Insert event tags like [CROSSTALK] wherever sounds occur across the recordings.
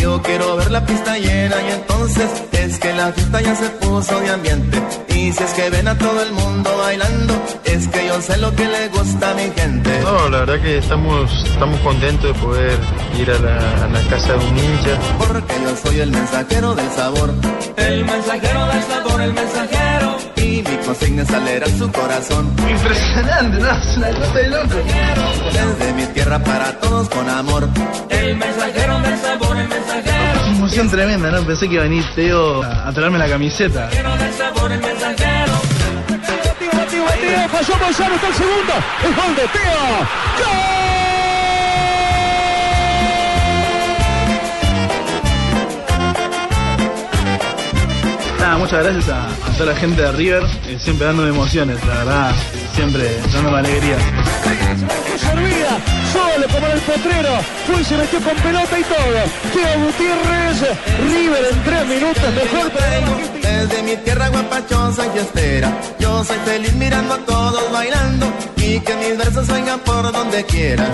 Yo quiero ver la pista llena y entonces es que la fiesta ya se puso de ambiente. Y si es que ven a todo el mundo bailando, es que yo sé lo que le gusta a mi gente. No, la verdad que estamos, estamos contentos de poder ir a la, a la casa de un hincha. Porque yo soy el mensajero del sabor. El mensajero del sabor, el mensajero. Y mi consigna es alegrar su corazón. Impresionante, ¿no? Es una cosa de loco. Desde mi tierra para todos con amor. El mensajero del sabor, el mensajero. Una emoción tremenda, ¿no? Pensé que iba a venir Teo a, a traerme la camiseta. del sabor, el mensajero. Falló Moyano, está el segundo. El gol de Teo. Nada, muchas gracias a, a toda la gente de River, eh, siempre dándome emociones, la verdad, siempre dándome alegrías. Servida, solo como en el potrero. Fue se metió con pelota y todo. Teo Gutiérrez, River en tres minutos, mejor para Desde mi tierra guapachosa y fiestera, yo soy feliz mirando a todos bailando y que mis versos vengan por donde quiera.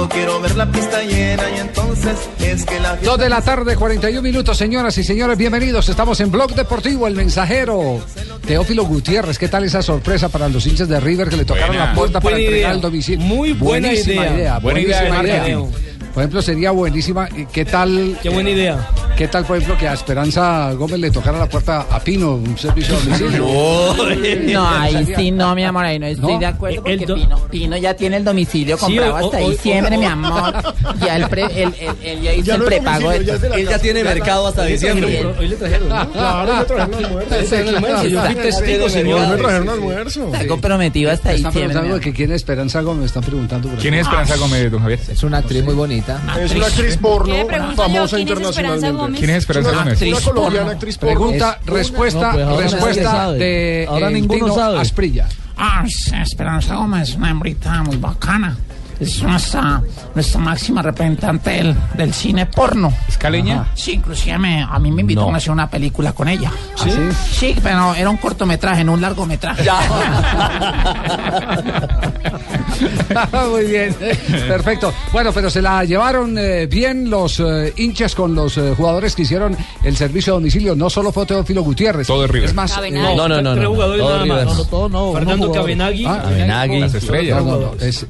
Yo quiero ver la pista llena y entonces es que la Dos de la tarde, 41 minutos, señoras y señores, bienvenidos. Estamos en Blog Deportivo, el mensajero. Teófilo Gutiérrez, ¿qué tal esa sorpresa para los hinchas de River que le tocaron Buena. la puerta para entregar idea. el domicilio? Muy buena buenísima idea. Idea buenísima marketing. Por ejemplo, sería buenísima. ¿Qué tal? Qué buena idea. ¿Qué tal, por ejemplo, que a Esperanza Gómez le tocara la puerta a Pino, un servicio de domicilio? [LAUGHS] No, ahí sí no, mi amor, ahí no estoy ¿No? de acuerdo porque El do- Pino, Pino ya tiene el domicilio Sí, comprado o- hasta o- diciembre, o- mi amor. [LAUGHS] Ya el pre, el, el, el- ya hizo el prepago. de- Él ya tiene mercado hasta diciembre. Hoy le trajeron, ¿no? [LAUGHS] Claro, me trajeron almuerzo. Yo fui testigo, señor. Me trajeron almuerzo. Está comprometido hasta Están diciembre. mi preguntando que quién es Esperanza Gómez, están preguntando. ¿Quién es Esperanza Gómez, don Javier? Es una actriz muy bonita. Es una actriz porno famosa ¿quién es Esperanza internacionalmente. ¿Quién es Esperanza Gómez? una colombiana actriz porno. Pregunta, respuesta, No, pues respuesta de Ahora el ninguno Tino sabe. Asprilla. Ah, Esperanza Gómez, una hembrita muy bacana. Es nuestra, nuestra máxima representante del, del cine porno. ¿Es caleña? Sí, inclusive me- a mí me invitó a hacer una película con ella. ¿Sí? Sí, pero era un cortometraje, no un largometraje. [LAUGHS] [LAUGHS] Muy bien, perfecto. Bueno, pero se la llevaron eh, bien los eh, hinchas con los eh, jugadores que hicieron el servicio a domicilio. No solo fue Teófilo Gutiérrez. Todo es River. Es más, eh, No, no, no, Tres no. jugadores nada más. No, no, todo no. Fernando Cabenagui. Ah, Cabenagui. Las estrellas. no, no, no, es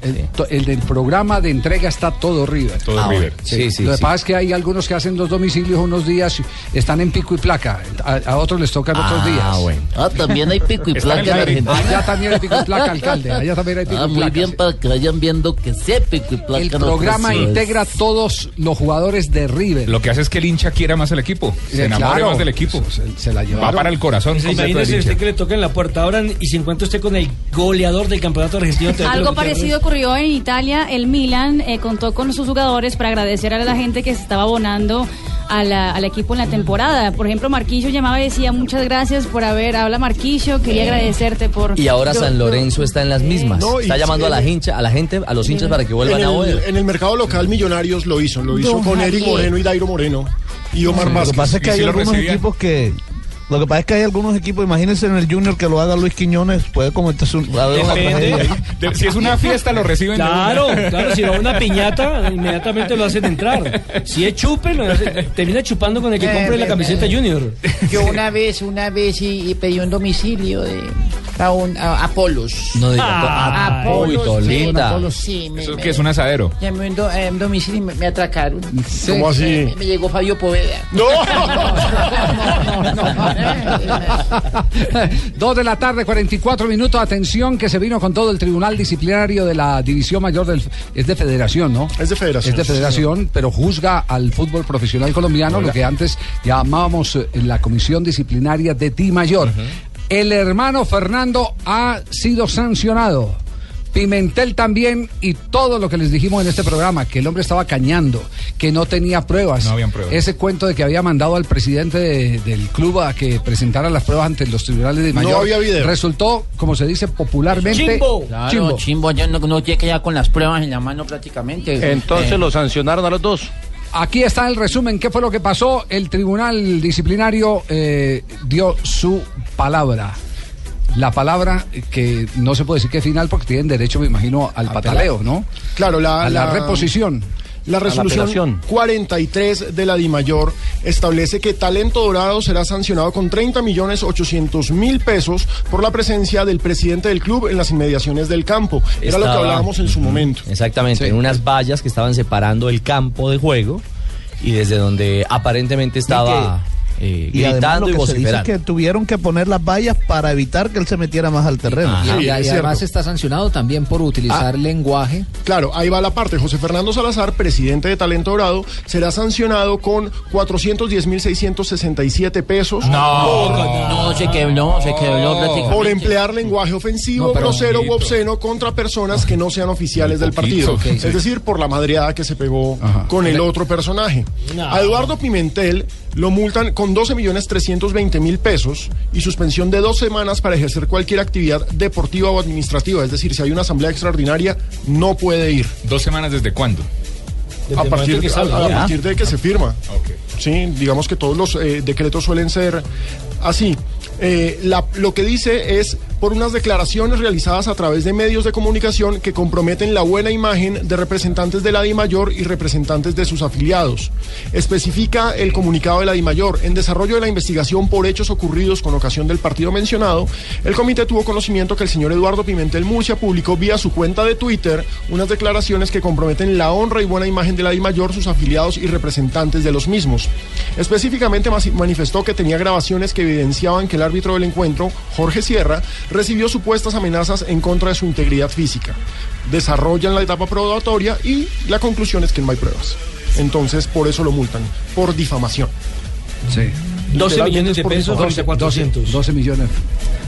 el, del programa de entrega está todo River. Todo es River. Sí, sí, Lo que sí. pasa es que hay algunos que hacen los domicilios unos días, están en pico y placa, a, a otros les tocan otros días. Ah, bueno. Ah, también hay pico y placa en. Argentina. Allá también hay pico y placa, alcalde. Allá también hay pico Ah, y muy placa. bien para que vayan viendo que y placa. El programa integra a todos los jugadores de River. Lo que hace es que el hincha quiera más el equipo. Se enamora claro, más del equipo. Se, se la Va llevaron. para el corazón Pues imagínese usted que le toca en la puerta ahora y se encuentra usted con el goleador del campeonato argentino. Algo parecido ocurrió en Italia. El Milan eh, contó con sus jugadores para agradecer a la gente que se estaba abonando a la- al equipo en la temporada. Por ejemplo, Marquillo llamaba y decía muchas gracias por haber, habla Marquillo, quería agradecerte por... Y ahora Yo- San yo- Lorenzo está en las mismas. No, está llamando a la en- hincha, a la gente, a los hinchas para que En vuelvan a ver. en el mercado local Millonarios lo hizo, lo hizo Don con Eric. Moreno y Dairo Moreno y Omar Lo que Vázquez. pasa es que ¿Y hay algunos recibían? equipos que. Lo que pasa es que hay algunos equipos, imagínense en el Junior que lo haga Luis Quiñones, puede cometerse un. Depende. De- Si es una fiesta, lo reciben. de Claro, una. claro, si va a una piñata, inmediatamente lo hacen entrar. Si es chupe, lo hace- termina chupando con el que compre la camiseta Junior. Yo una vez, una vez y, y pedí un domicilio de a un a, Apolos. No diga, Ah, uy, Tolita. Apolos, sí. Me, ¿Eso me- qué es un asadero? Llamé a un, do- a un domicilio y me, me atracaron. ¿Cómo así? Me, me llegó Fabio Poveda. ¡No! [LAUGHS] Dos de la tarde, 44 minutos. Atención, que se vino con todo el tribunal disciplinario de la División Mayor del. Es de Federación, ¿no? Es de federación. Es de sí, Federación, pero juzga al fútbol profesional colombiano, lo que antes llamábamos eh, la Comisión Disciplinaria de Di Mayor. El hermano Fernando ha sido sancionado. Pimentel también y todo lo que les dijimos en este programa, que el hombre estaba cañando, que no tenía pruebas. No habían pruebas. Ese cuento de que había mandado al presidente de- del club a que presentara las pruebas ante los tribunales de No mayor. había video. Resultó, como se dice popularmente, Chimbo. Claro, chimbo. chimbo. ya no, no que ya con las pruebas en la mano prácticamente. Entonces Eh, lo sancionaron a los dos. Aquí está el resumen. ¿Qué fue lo que pasó? El tribunal disciplinario eh, dio su palabra. La palabra que no se puede decir que es final porque tienen derecho, me imagino, al pataleo, ¿no? Claro, la, A la reposición. La resolución apelación. 43 de la DIMAYOR establece que Talento Dorado será sancionado con 30 millones 800 mil pesos por la presencia del presidente del club en las inmediaciones del campo. Era lo que hablábamos en su momento. Exactamente, Sí. en unas vallas que estaban separando el campo de juego y desde donde aparentemente estaba eh, Y además gritando y vociferando. que tuvieron que poner las vallas para evitar que él se metiera más al terreno. Ajá. Sí, y, es y además cierto. está sancionado también por utilizar lenguaje. Claro, ahí va la parte. José Fernando Salazar, presidente de Talento Dorado, será sancionado con 410 mil 667 pesos No, se quebró, se quebró prácticamente. por emplear lenguaje ofensivo, No, grosero u obsceno contra personas que no sean oficiales del partido. Es decir, por la madreada que se pegó Ajá. con el otro personaje. No. A Eduardo Pimentel lo multan con 12 millones 320 mil pesos y suspensión de dos semanas para ejercer cualquier actividad deportiva o administrativa. Es decir, si hay una asamblea extraordinaria, no puede ir. ¿Dos semanas desde cuándo? Desde A el partir, momento que a- salga, a ya. partir de que se firma. Sí, digamos que todos los eh, decretos suelen ser así. Eh, la- lo que dice es por unas declaraciones realizadas a través de medios de comunicación que comprometen la buena imagen de representantes de la DIMAYOR y representantes de sus afiliados. Especifica el comunicado de la DIMAYOR. En desarrollo de la investigación por hechos ocurridos con ocasión del partido mencionado, el comité tuvo conocimiento que el señor Eduardo Pimentel Murcia publicó vía su cuenta de Twitter unas declaraciones que comprometen la honra y buena imagen de la DIMAYOR, sus afiliados y representantes de los mismos. Específicamente manifestó que tenía grabaciones que evidenciaban que el árbitro del encuentro, Jorge Sierra, recibió supuestas amenazas en contra de su integridad física. Desarrollan la etapa probatoria y la conclusión es que no hay pruebas. Entonces, por eso lo multan, por difamación. Sí. 12 millones de por pesos favor. frente a 400. 12 millones.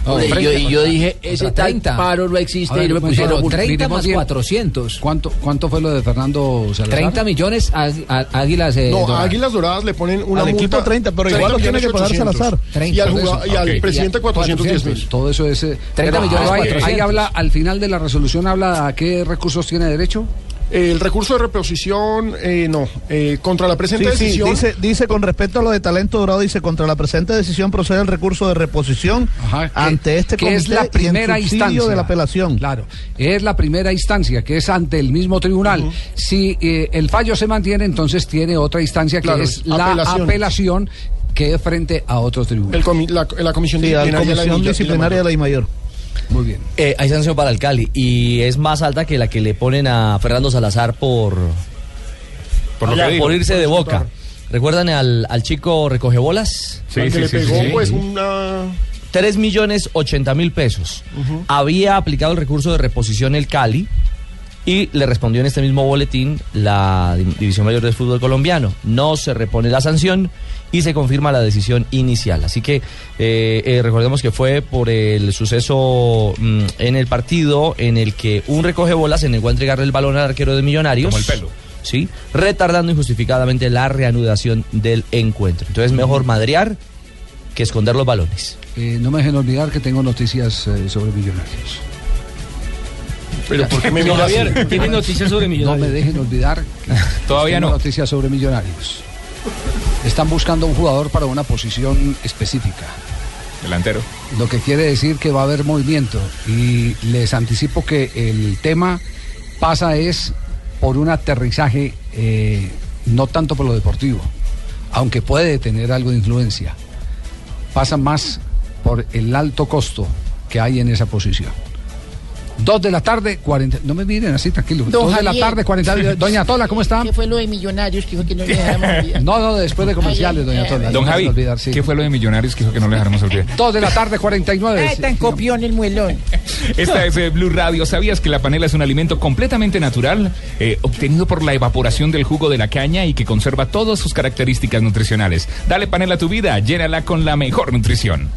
No, Hombre, frente- yo, yo dije, ese Contra tal 30. paro no existe A ver, y no me pues, pusieron multa. 30 miremos más bien. 400. ¿Cuánto, ¿Cuánto fue lo de Fernando Salazar? 30 millones a, a- Águilas eh, No, a Doradas. Águilas Doradas le ponen una Al multa. equipo 30, pero igual lo tiene que pagar 800. Salazar. Y al, 30, jugado- y al Ok. presidente 410 mil. Todo eso es. eh, 30 pero millones ahí- Ahí 400. habla, al final de la resolución, habla a qué recursos tiene derecho. El recurso de reposición, eh, no. Eh, contra la presente Sí, sí, decisión. dice, dice con respecto a lo de talento dorado, dice contra la presente decisión procede el recurso de reposición Ajá, que- ante este que comité es la y en primera instancia de la apelación. Claro, es la primera instancia que es ante el mismo tribunal. Si eh, el fallo se mantiene, entonces tiene otra instancia que Claro, es la apelación. apelación. que es frente a otros tribunales. el comi- la, la comisión Sí, la disciplinaria, de la comisión disciplinaria de la IMAYOR. Muy bien. Eh, hay sanción para el Cali y es más alta que la que le ponen a Fernando Salazar por, Por lo que por dijo. irse de boca. ¿Recuerdan al, al chico recoge bolas? Sí, que sí, le sí, pegó sí, pues sí. una 3 millones 80 mil pesos. Había aplicado el recurso de reposición el Cali y le respondió en este mismo boletín la Di- División Mayor del Fútbol Colombiano. No se repone la sanción y se confirma la decisión inicial. Así que eh, eh, recordemos que fue por el suceso mm, en el partido en el que un recoge bolas se negó a entregarle el balón al arquero de Millonarios. Como el pelo. Sí, retardando injustificadamente la reanudación del encuentro. Entonces mejor madrear que esconder los balones. Eh, no me dejen olvidar que tengo noticias eh, sobre millonarios. Pero ¿por qué me? Javier, tiene noticias sobre No me millonarios. dejen olvidar que Todavía no. noticias sobre millonarios. Están buscando un jugador para una posición específica. Delantero. Lo que quiere decir que va a haber movimiento. Y les anticipo que el tema pasa es por un aterrizaje, eh, no tanto por lo deportivo, aunque puede tener algo de influencia. Pasa más por el alto costo que hay en esa posición. Dos de la tarde, 40. No me miren así, tranquilo. Don Dos de la tarde, 40. [LAUGHS] Doña Tola, ¿cómo está? ¿Qué fue lo de millonarios que dijo que no le dejáramos [LAUGHS] olvidar? No, no, después de comerciales, doña Tola. Don no Javi, se olvidar, sí. ¿qué fue lo de Millonarios que dijo que no le dejáramos olvidar? Dos de la tarde, 49. Ay, tan copión el muelón. [LAUGHS] Esta es eh, Blue Radio. ¿Sabías que la panela es un alimento completamente natural, eh, obtenido por la evaporación del jugo de la caña y que conserva todas sus características nutricionales? Dale panela a tu vida, llénala con la mejor nutrición.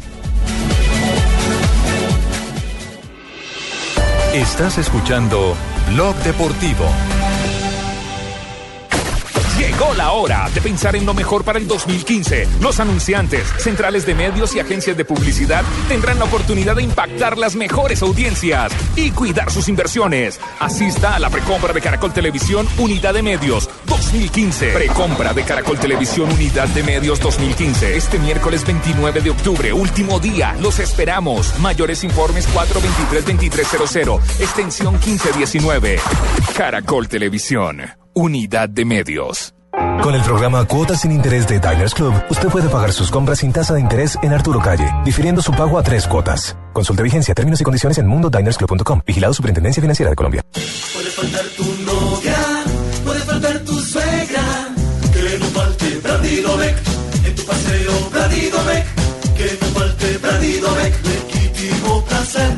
Estás escuchando Blog Deportivo. Llegó la hora de pensar en lo mejor para el 2015. Los anunciantes, centrales de medios y agencias de publicidad tendrán la oportunidad de impactar las mejores audiencias y cuidar sus inversiones. Asista a la precompra de Caracol Televisión Unidad de Medios 2015. Precompra de Caracol Televisión Unidad de Medios 2015. Este miércoles 29 de octubre, último día. Los esperamos. Mayores informes 423-2300. Extensión 1519. Caracol Televisión. Unidad de Medios. Con el programa Cuotas sin Interés de Diners Club, usted puede pagar sus compras sin tasa de interés en Arturo Calle, difiriendo su pago a tres cuotas. Consulte vigencia, términos y condiciones en mundodinersclub.com. Vigilado Superintendencia Financiera de Colombia. Puede faltar tu paseo Bradidomec, que no falte Bradidomec, legítimo placer.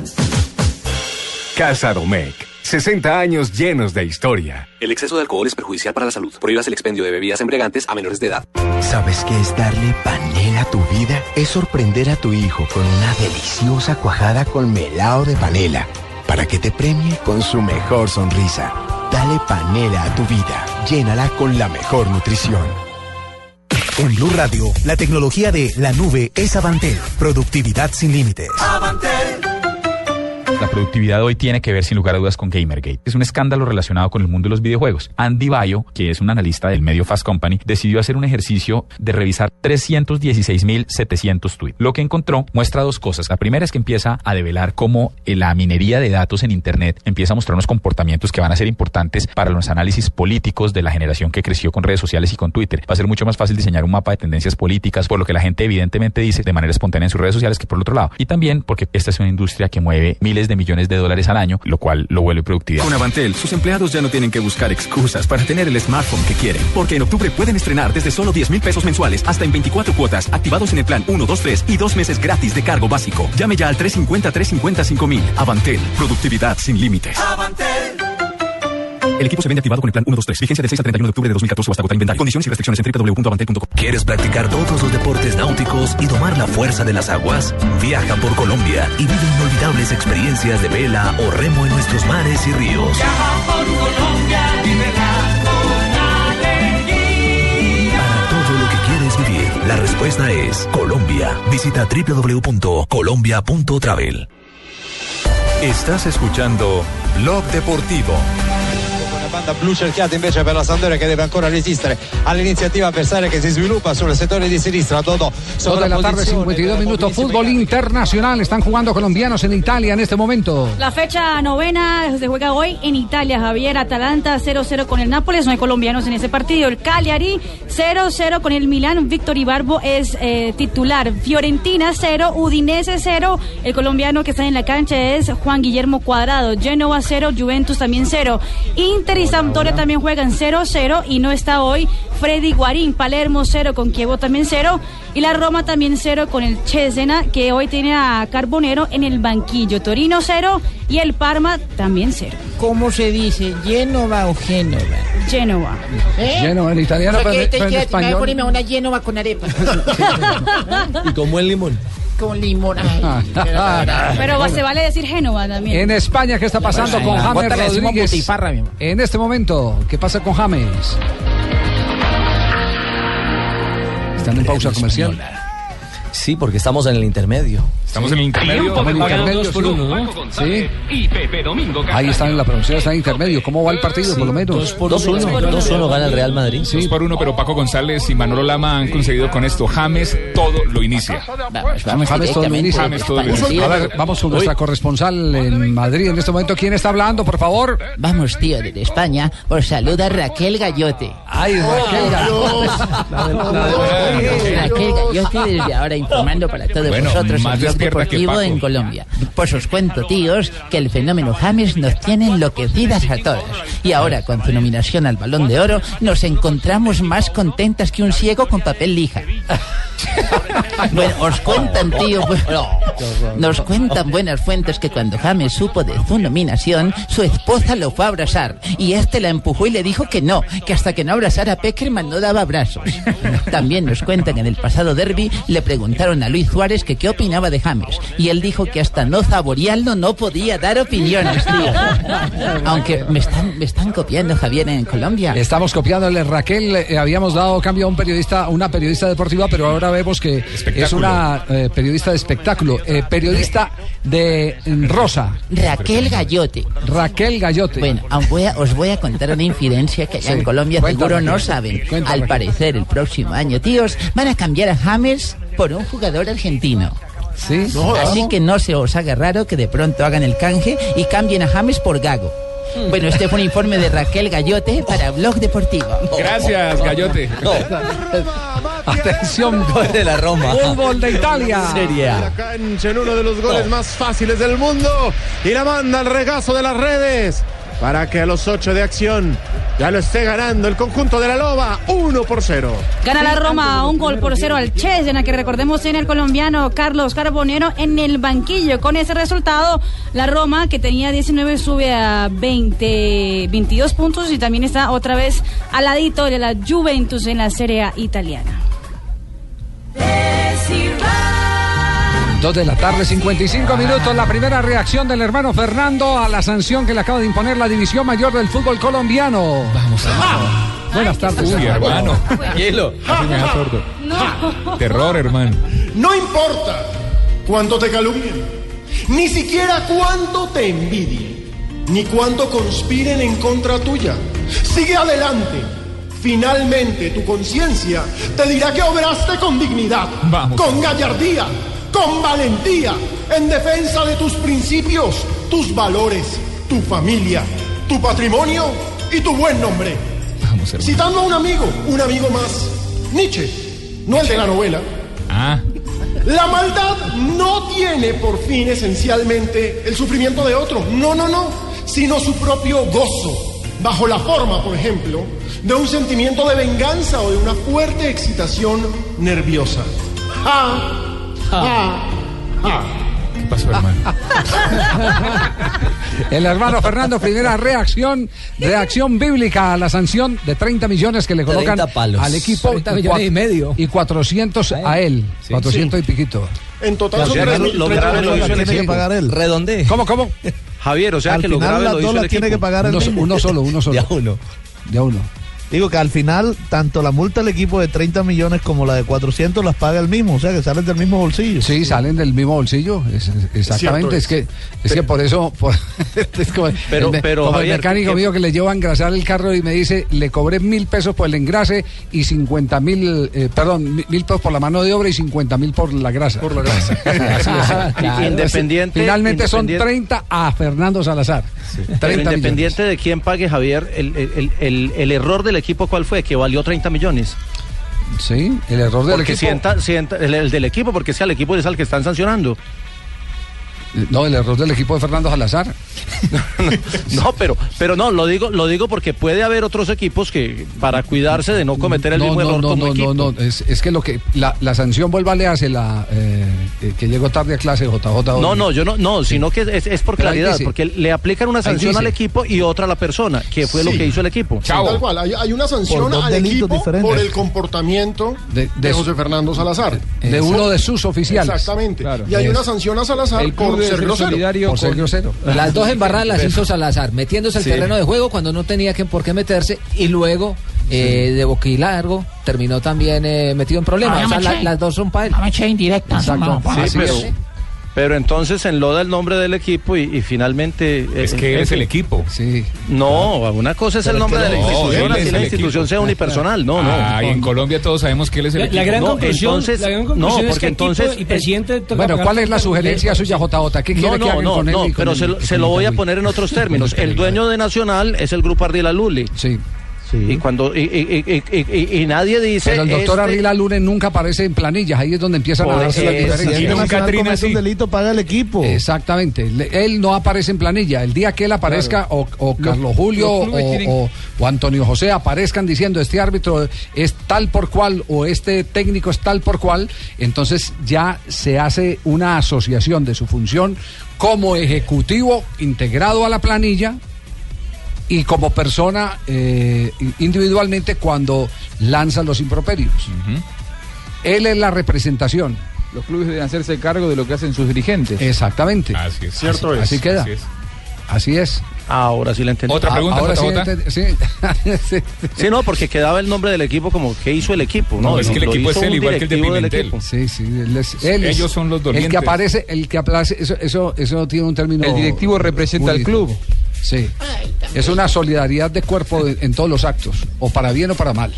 Casa Domecq. 60 años llenos de historia. El exceso de alcohol es perjudicial para la salud. Prohíbas el expendio de bebidas embriagantes a menores de edad. ¿Sabes qué es darle panela a tu vida? Es sorprender a tu hijo con una deliciosa cuajada con melado de panela para que te premie con su mejor sonrisa. Dale panela a tu vida. Llénala con la mejor nutrición. En Blue Radio, la tecnología de la nube es Avantel. Productividad sin límites. La productividad hoy tiene que ver sin lugar a dudas con Gamergate. Es un escándalo relacionado con el mundo de los videojuegos. Andy Bayo, que es un analista del medio Fast Company, decidió hacer un ejercicio de revisar 316.700 tweets. Lo que encontró muestra dos cosas. La primera es que empieza a develar cómo eh, la minería de datos en Internet empieza a mostrar unos comportamientos que van a ser importantes para los análisis políticos de la generación que creció con redes sociales y con Twitter. Va a ser mucho más fácil diseñar un mapa de tendencias políticas, por lo que la gente evidentemente dice de manera espontánea en sus redes sociales que por otro lado. Y también porque esta es una industria que mueve miles de millones de dólares al año, lo cual lo vuelve productividad. Con Avantel, sus empleados ya no tienen que buscar excusas para tener el smartphone que quieren. Porque en octubre pueden estrenar desde solo 10 mil pesos mensuales hasta en 24 cuotas, activados en el plan 1, 2, 3 y dos meses gratis de cargo básico. Llame ya al 350-350-5000. Avantel, productividad sin límites. El equipo se vende activado con el plan 123. Vigencia del 6 al 31 de octubre de 2014 o hasta agotar inventario. Condiciones y restricciones en www.avantel.com. ¿Quieres practicar todos los deportes náuticos y domar la fuerza de las aguas? Viaja por Colombia y vive inolvidables experiencias de vela o remo en nuestros mares y ríos. Para todo lo que quieres vivir, la respuesta es Colombia. Visita www.colombia.travel. Estás escuchando Blog Deportivo. Banda blu cerchiata invece per la Sampdoria che deve ancora resistere all'iniziativa avversaria che si sviluppa sul settore di sinistra Dodò Dos de la tarde, 52 minutos. Fútbol internacional. Están jugando colombianos en Italia en este momento. La fecha novena se juega hoy en Italia. Javier Atalanta 0-0 con el Nápoles. No hay colombianos en ese partido. El Cagliari 0-0 con el Milán. Víctor Ibarbo es eh, titular. Fiorentina 0, Udinese 0. El colombiano que está en la cancha es Juan Guillermo Cuadrado. Genoa 0, Juventus también 0. Inter y Sampdoria también juegan 0-0 y no está hoy Freddy Guarín. Palermo 0 con Kievo también 0. Y la Roma también 0 con el Cesena que hoy tiene a Carbonero en el banquillo. Torino 0 y el Parma también 0. ¿Cómo se dice? ¿Génova o Génova? Génova. ¿Eh? Génova en italiano, O sea, pero- que te pero en queda- español. me voy a ponerme una Génova con arepa. [LAUGHS] ¿Y cómo el limón? Con limón. Ay, [LAUGHS] Pero se vale decir Génova también. En España, ¿qué está pasando Ay, con James Rodríguez? En este momento, ¿qué pasa con James? Están en pausa comercial. Sí, porque estamos en el intermedio. Estamos en el intermedio. Por sí. Sí. Y Pepe Domingo Ahí están en la pronunciación, está en intermedio. ¿Cómo va el partido, por lo menos? 2-1 gana el Real Madrid. Dos por uno, pero Paco González y Manolo Lama han conseguido con esto. James todo lo inicia. James todo lo inicia. James todo lo inicia. A ver, vamos con nuestra corresponsal en Madrid en este momento. ¿Quién está hablando, por favor? Vamos, tío, desde España, os saluda Raquel Gallote. Ay, Raquel Raquel Gallote desde ahora informando para todos Bueno, vosotros el blog deportivo en Colombia. Pues os cuento, tíos, que el fenómeno James nos tiene enloquecidas a todas. Y ahora, con su nominación al Balón de Oro, nos encontramos más contentas que un ciego con papel lija. [LAUGHS] Bueno, os cuentan, tío, pues, nos cuentan buenas fuentes que cuando James supo de su nominación, su esposa lo fue a abrazar y este la empujó y le dijo que no, que hasta que no abrazara a Peckerman no daba abrazos. También nos cuentan que en el pasado derby le preguntaron a Luis Suárez que qué opinaba de James y él dijo que hasta no saborearlo no podía dar opiniones, tío. [LAUGHS] Aunque me están, me están copiando, Javier, en Colombia. Estamos copiándole Raquel, eh, habíamos dado cambio a un periodista, a una periodista deportiva, pero ahora vemos que es una eh, periodista de espectáculo, eh, periodista de mm, Rosa. Raquel Gallote. Raquel Gallote. Bueno, voy a- os voy a contar una infidencia que allá Sí. en Colombia Cuenta, seguro no saben. Cuenta, Al parecer, el próximo año, tíos, van a cambiar a James por un jugador argentino. Sí. Así que no se os haga raro que de pronto hagan el canje y cambien a James por Gago. Bueno, este fue un informe de Raquel Gallote para Blog Deportivo. Gracias, Gallote. Atención, Gol de la Roma. fútbol de Italia. Serie A. la cancha en uno de los goles más fáciles del mundo y la manda al regazo de las redes para que a los ocho de acción ya lo esté ganando el conjunto de la Loba 1 por 0. Gana la Roma un gol por cero al Chesena, que recordemos en el colombiano Carlos Carbonero en el banquillo. Con ese resultado, la Roma, que tenía 19, sube a 20, 22 puntos y también está otra vez al ladito de la Juventus en la Serie A italiana. Dos de la tarde, 55 minutos. La primera reacción del hermano Fernando a la sanción que le acaba de imponer la división mayor del fútbol colombiano. Vamos a Buenas tardes. Uy, hermano. Hielo. Así me da sordo. No. Terror, hermano. No importa cuánto te calumnien, ni siquiera cuánto te envidien, ni cuánto conspiren en contra tuya. Sigue adelante. Finalmente tu conciencia te dirá que obraste con dignidad, Vamos. con gallardía, con valentía, en defensa de tus principios, tus valores, tu familia, tu patrimonio y tu buen nombre. Vamos. Citando a un amigo, un amigo más, Nietzsche, no el de la novela. Ah, La maldad no tiene por fin esencialmente el sufrimiento de otro, no, no, no, sino su propio gozo, bajo la forma, por ejemplo, de un sentimiento de venganza o de una fuerte excitación nerviosa. Ja. ¿Qué pasó, hermano? [LAUGHS] El hermano Fernando, primera reacción, reacción bíblica a la sanción de 30 millones que le colocan 30 palos. al equipo 30 millones y medio. y 400 a él, 400 y piquito. En total son tres que mil- tres millones. tiene que pagar él. Redondé. ¿Cómo, cómo? Javier, o sea, al que lo final grave las lo dos hizo las el tiene equipo. que pagar él Uno, mismo. uno solo, uno solo. Ya uno. Ya uno. Digo que al final, tanto la multa al equipo de 30 millones como la de 400 las paga el mismo, o sea que salen del mismo bolsillo. Sí, salen del mismo bolsillo. es- es- exactamente. Es, que es que por eso. por- [LAUGHS] es como, Pero- el, pero, como Javier, el mecánico ¿qué- mío que le lleva a engrasar el carro y me dice, le cobré mil pesos por el engrase y 50 mil, eh, perdón, mi- mil pesos por la mano de obra y 50 mil por la grasa. Por la grasa. [LAUGHS] [LAUGHS] Independiente- Finalmente son independiente- 30 a Fernando Salazar. 30 Pero millones. independiente de quién pague, Javier, el, el- el- el error del equipo, ¿cuál fue? Que valió 30 millones. Sí, el error del porque equipo. Sienta, sienta, el, el del equipo, porque sea el equipo es al que están sancionando. No, el error del equipo de Fernando Salazar. [LAUGHS] No, pero, pero no, lo digo, lo digo porque puede haber otros equipos que para cuidarse de no cometer el no, mismo no, error no, como no, equipo. no, no, es, es que lo que la, la sanción vuelva le hace la eh, que llegó tarde a clase JJ. No, no, yo no, no, sino que es, es por Pero claridad, dice- porque le aplican una sanción al equipo y otra a la persona, que fue lo que hizo el equipo. Tal cual. Hay, hay una sanción al equipo diferentes. por el comportamiento de, de José Fernando Salazar. de uno de sus oficiales. Exactamente. Claro. Y hay Es- una sanción a Salazar por ser grosero. solidario Por ser con- grosero. Las dos embarradas las hizo Salazar, metiéndose al Sí. terreno de juego cuando no tenía que, por qué meterse y luego eh, de boquilargo terminó también eh, metido en problemas. Ah, O sea, la- las dos son para él. No me eché indirecta. Exacto. Sí, pero. Pero entonces enloda el nombre del equipo y, y finalmente... Es eh, que él en es el equipo. Sí. No, una cosa es el es nombre que de la no, institución, así es la institución equipo. sea unipersonal. No, no. Ah, y en Colombia todos sabemos que él es el La, equipo. la gran No, conclusión, entonces- la gran no, conclusión es porque que equipo entonces- y presidente Bueno, ¿cuál es la sugerencia suya, JJ? ¿Qué quiere No, que no, hagan no, con él no, pero el- se, lo- se lo voy a poner en otros términos. [LAUGHS] El dueño de Nacional es el grupo Ardila Luli. Sí. Y cuando y, y- y- y- y- y nadie dice. Pero el doctor este- Arrila Lunes nunca aparece en planillas, ahí es donde empiezan a darse las diferencias. si un delito, paga el equipo. Exactamente, Le- él no aparece en planilla. El día que él aparezca, o, o Carlos Julio los o, tienen- o- o Antonio José aparezcan diciendo este árbitro es tal por cual o este técnico es tal por cual, entonces ya se hace una asociación de su función como ejecutivo integrado a la planilla y como persona eh, individualmente cuando lanzan los improperios. Él es la representación. Los clubes deben hacerse cargo de lo que hacen sus dirigentes. Exactamente. Así es. Cierto es. Así queda. Así es. Así es. Ahora sí la entendí. Otra pregunta, Ahora sí, [LAUGHS] sí. sí. No, porque quedaba el nombre del equipo como que hizo el equipo. No, No, es que el equipo es él, igual que el de Pimentel. equipo. Sí, sí, él es- él es- Ellos son los El dolientes. que aparece, el que aparece, eso, eso, eso tiene un término. El directivo representa al club. Sí. Es una solidaridad de cuerpo de- en todos los actos, o para bien o para mal.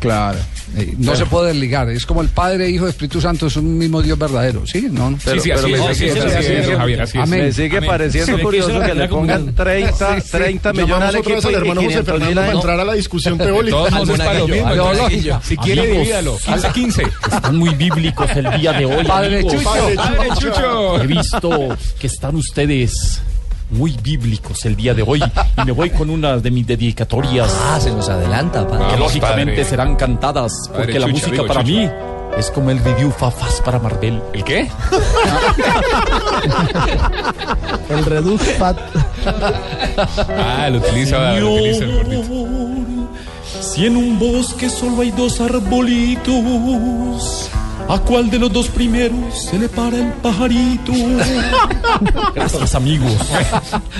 Claro. Eh, no se puede desligar. Es como el Padre, Hijo, Espíritu Santo, es un mismo Dios verdadero. Sí, no, no. Sí, sí, así es, así es, así es, don Javier, así es. Amén. Me sigue Amén. pareciendo Sí, curioso que le pongan 30, Sí, sí. 30 millones al equipo al hermano José 500 Fernando para entrar a la discusión [LAUGHS] teórica. Todos nos es para lo mismo. Ideológica. Si quiere, divídalo. 15, 15. Están muy bíblicos el día de hoy. Padre. Chucho. Padre Chucho. He visto que están ustedes muy bíblicos el día de hoy y me voy con una de mis dedicatorias Ah, se nos adelanta, padre. que Vamos, lógicamente padre. serán cantadas porque Padre la Chucho, música digo, para Chucho. mí es como el review fafas para Marvel. ¿El qué? [LAUGHS] El Redux Fat. Ah, lo utiliza, lo utiliza el gordito. Si en un bosque solo hay dos arbolitos, ¿a cuál de los dos primeros se le para el pajarito? [LAUGHS] Gracias, amigos. [LAUGHS]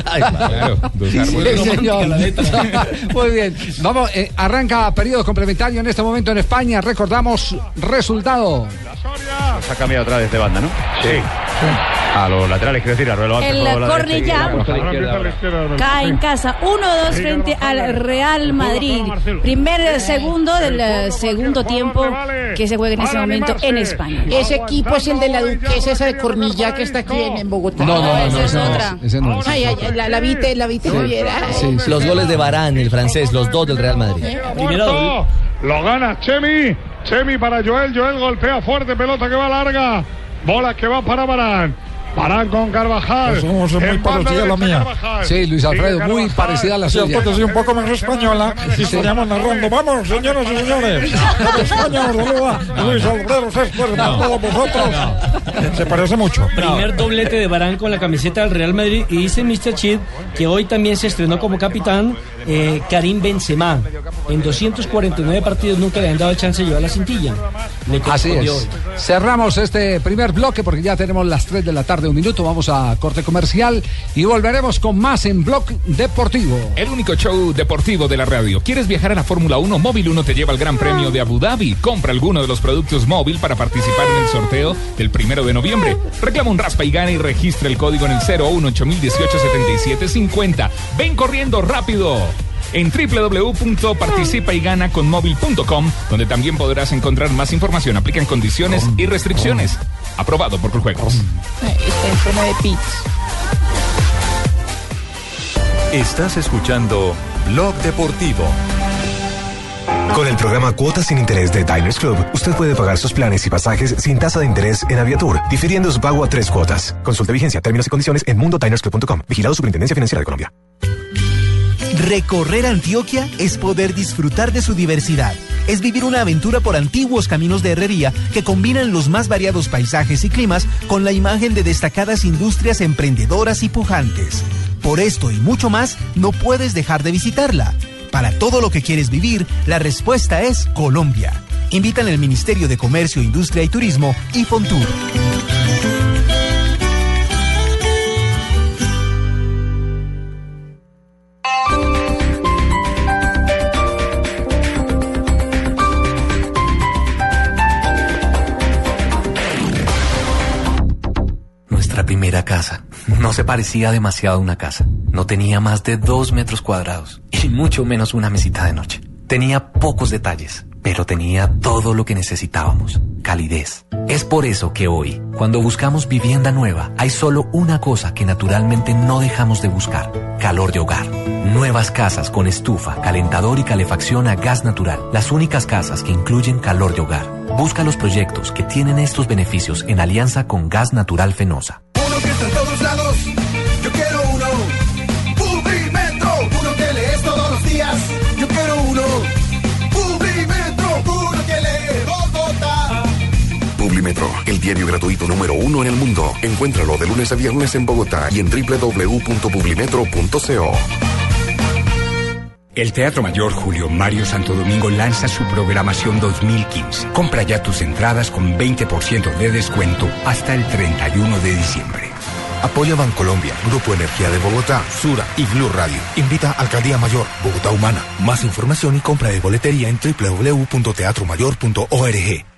Claro, dos Sí, árboles. señor. [LAUGHS] Muy bien. Vamos, eh, arranca periodo complementario en este momento en España. Recordamos resultado. Se ha cambiado otra vez de banda, ¿no? Sí. A los laterales, quiero decir, a Ruelo El Cornellá cae en casa 1-2 frente al Real Madrid. Primer segundo del eh, segundo tiempo que se juega en este momento en España. Ese equipo es el de la duquesa esa de Cornilla que está aquí en, en Bogotá. No, no, no, esa no, es ese no otra. es, ese no es. Ay, ay, ay, la, la viste, la. Ay. Sí, sí. Los goles de Barán, el francés, los dos del Real Madrid. Primera doble. Lo gana Chemi. Chemi para Joel. Joel golpea fuerte. Pelota que va larga. Bola que va para Barán. Barán con Carvajal. Pues somos muy parecida a la mía. Carvajal. Sí, Luis Alfredo, muy Carvajal. parecida a la Sí, suya. porque soy un poco más española y estaríamos narrando. Vamos, señoras y señores. De España nos saluda Luis Alfredo Céspedes para todos vosotros. Se parece mucho. Primer doblete de Barán con la camiseta del Real Madrid y dice Mr. Chip que hoy también se estrenó como capitán eh, Karim Benzema. En 249 partidos nunca le han dado chance de llevar la cintilla. Le Así es. hoy. Cerramos este primer bloque porque ya tenemos las 3 de la tarde, un minuto. Vamos a corte comercial y volveremos con más en Blog Deportivo. El único show deportivo de la radio. ¿Quieres viajar a la Fórmula 1? Móvil 1 te lleva al Gran Premio de Abu Dhabi. Compra alguno de los productos móvil para participar en el sorteo del primero de noviembre. Reclama un raspa y gana y registra el código en el 01 8018 7750. Ven corriendo rápido en www.participayganaconmóvil.com, donde también podrás encontrar más información. Aplican condiciones y restricciones. Aprobado por Coljuegos. Está en forma de pizza. Estás escuchando Blog Deportivo. Con el programa Cuotas sin Interés de Diners Club, usted puede pagar sus planes y pasajes sin tasa de interés en Aviatur, difiriendo su pago a tres cuotas. Consulte vigencia, términos y condiciones en mundodinersclub.com. Vigilado Superintendencia Financiera de Colombia. Recorrer Antioquia es poder disfrutar de su diversidad. Es vivir una aventura por antiguos caminos de herrería que combinan los más variados paisajes y climas con la imagen de destacadas industrias emprendedoras y pujantes. Por esto y mucho más, no puedes dejar de visitarla. Para todo lo que quieres vivir, la respuesta es Colombia. Invitan el Ministerio de Comercio, Industria y Turismo y Fontur. No se parecía demasiado a una casa. No tenía más de dos metros cuadrados y mucho menos una mesita de noche. Tenía pocos detalles, pero tenía todo lo que necesitábamos. calidez. Es por eso que hoy, cuando buscamos vivienda nueva, hay solo una cosa que naturalmente no dejamos de buscar, calor de hogar. Nuevas casas con estufa, calentador y calefacción a gas natural. Las únicas casas que incluyen calor de hogar. Busca los proyectos que tienen estos beneficios en alianza con Gas Natural Fenosa. El diario gratuito número uno en el mundo. Encuéntralo de lunes a viernes en Bogotá y en www.publimetro.co. El Teatro Mayor Julio Mario Santo Domingo lanza su programación 2015. Compra ya tus entradas con 20% de descuento hasta el 31 de diciembre. Apoya Bancolombia, Grupo Energía de Bogotá, Sura y Blue Radio. Invita Alcaldía Mayor, Bogotá Humana. Más información y compra de boletería en www.teatromayor.org.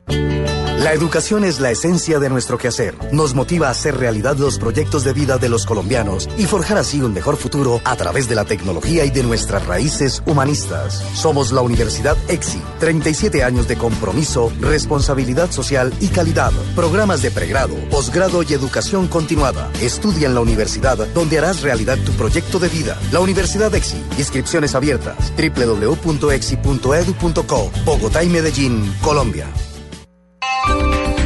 La educación es la esencia de nuestro quehacer. Nos motiva a hacer realidad los proyectos de vida de los colombianos y forjar así un mejor futuro a través de la tecnología y de nuestras raíces humanistas. Somos la Universidad EXI. 37 años de compromiso, responsabilidad social y calidad. Programas de pregrado, posgrado y educación continuada. Estudia en la universidad donde harás realidad tu proyecto de vida. La Universidad EXI. Inscripciones abiertas. www.exi.edu.co. Bogotá y Medellín, Colombia. Música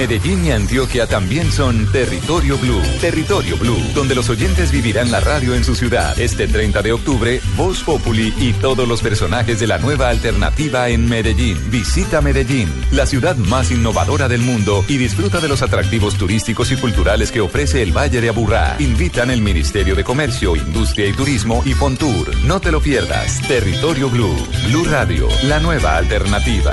Medellín y Antioquia también son Territorio Blue. Territorio Blue, donde los oyentes vivirán la radio en su ciudad. Este 30 de octubre, Voz Populi y todos los personajes de la nueva alternativa en Medellín. Visita Medellín, la ciudad más innovadora del mundo y disfruta de los atractivos turísticos y culturales que ofrece el Valle de Aburrá. Invitan el Ministerio de Comercio, Industria y Turismo y Fontour. No te lo pierdas. Territorio Blue. Blue Radio, la nueva alternativa.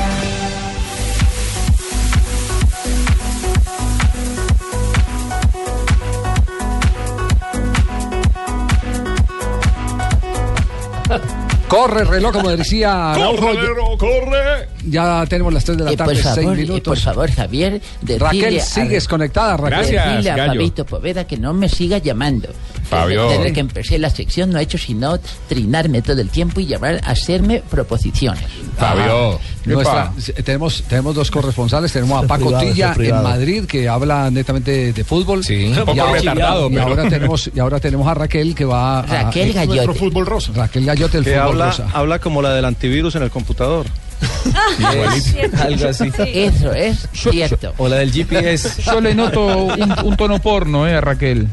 Corre el reloj, como decía [LAUGHS] Araujo. Corre, corre. Ya tenemos las 3 de la Y por tarde, 6 favor, y minutos. por favor, Javier, decirle Raquel, a- sigues conectada, Raquel. Decirle a Fabito Poveda que no me siga llamando. Fabio. Desde, desde que empecé la sección no ha hecho sino trinarme todo el tiempo y llamar a hacerme proposiciones. Ajá. Nuestra- tenemos, tenemos dos corresponsales, tenemos a [LAUGHS] Paco privado, Tilla en Madrid, que habla netamente de fútbol. Un poco y, ahora, retardado, y pero- ahora [LAUGHS] tenemos, y ahora tenemos a Raquel, que va a... Raquel a- Gallote. Nuestro fútbol rosa. Raquel Gallote, el que fútbol habla, rosa. habla como la del antivirus en el computador. [LAUGHS] Algo así. Eso es cierto. O la del GPS. Yo le noto un, un tono porno, ¿eh, Raquel?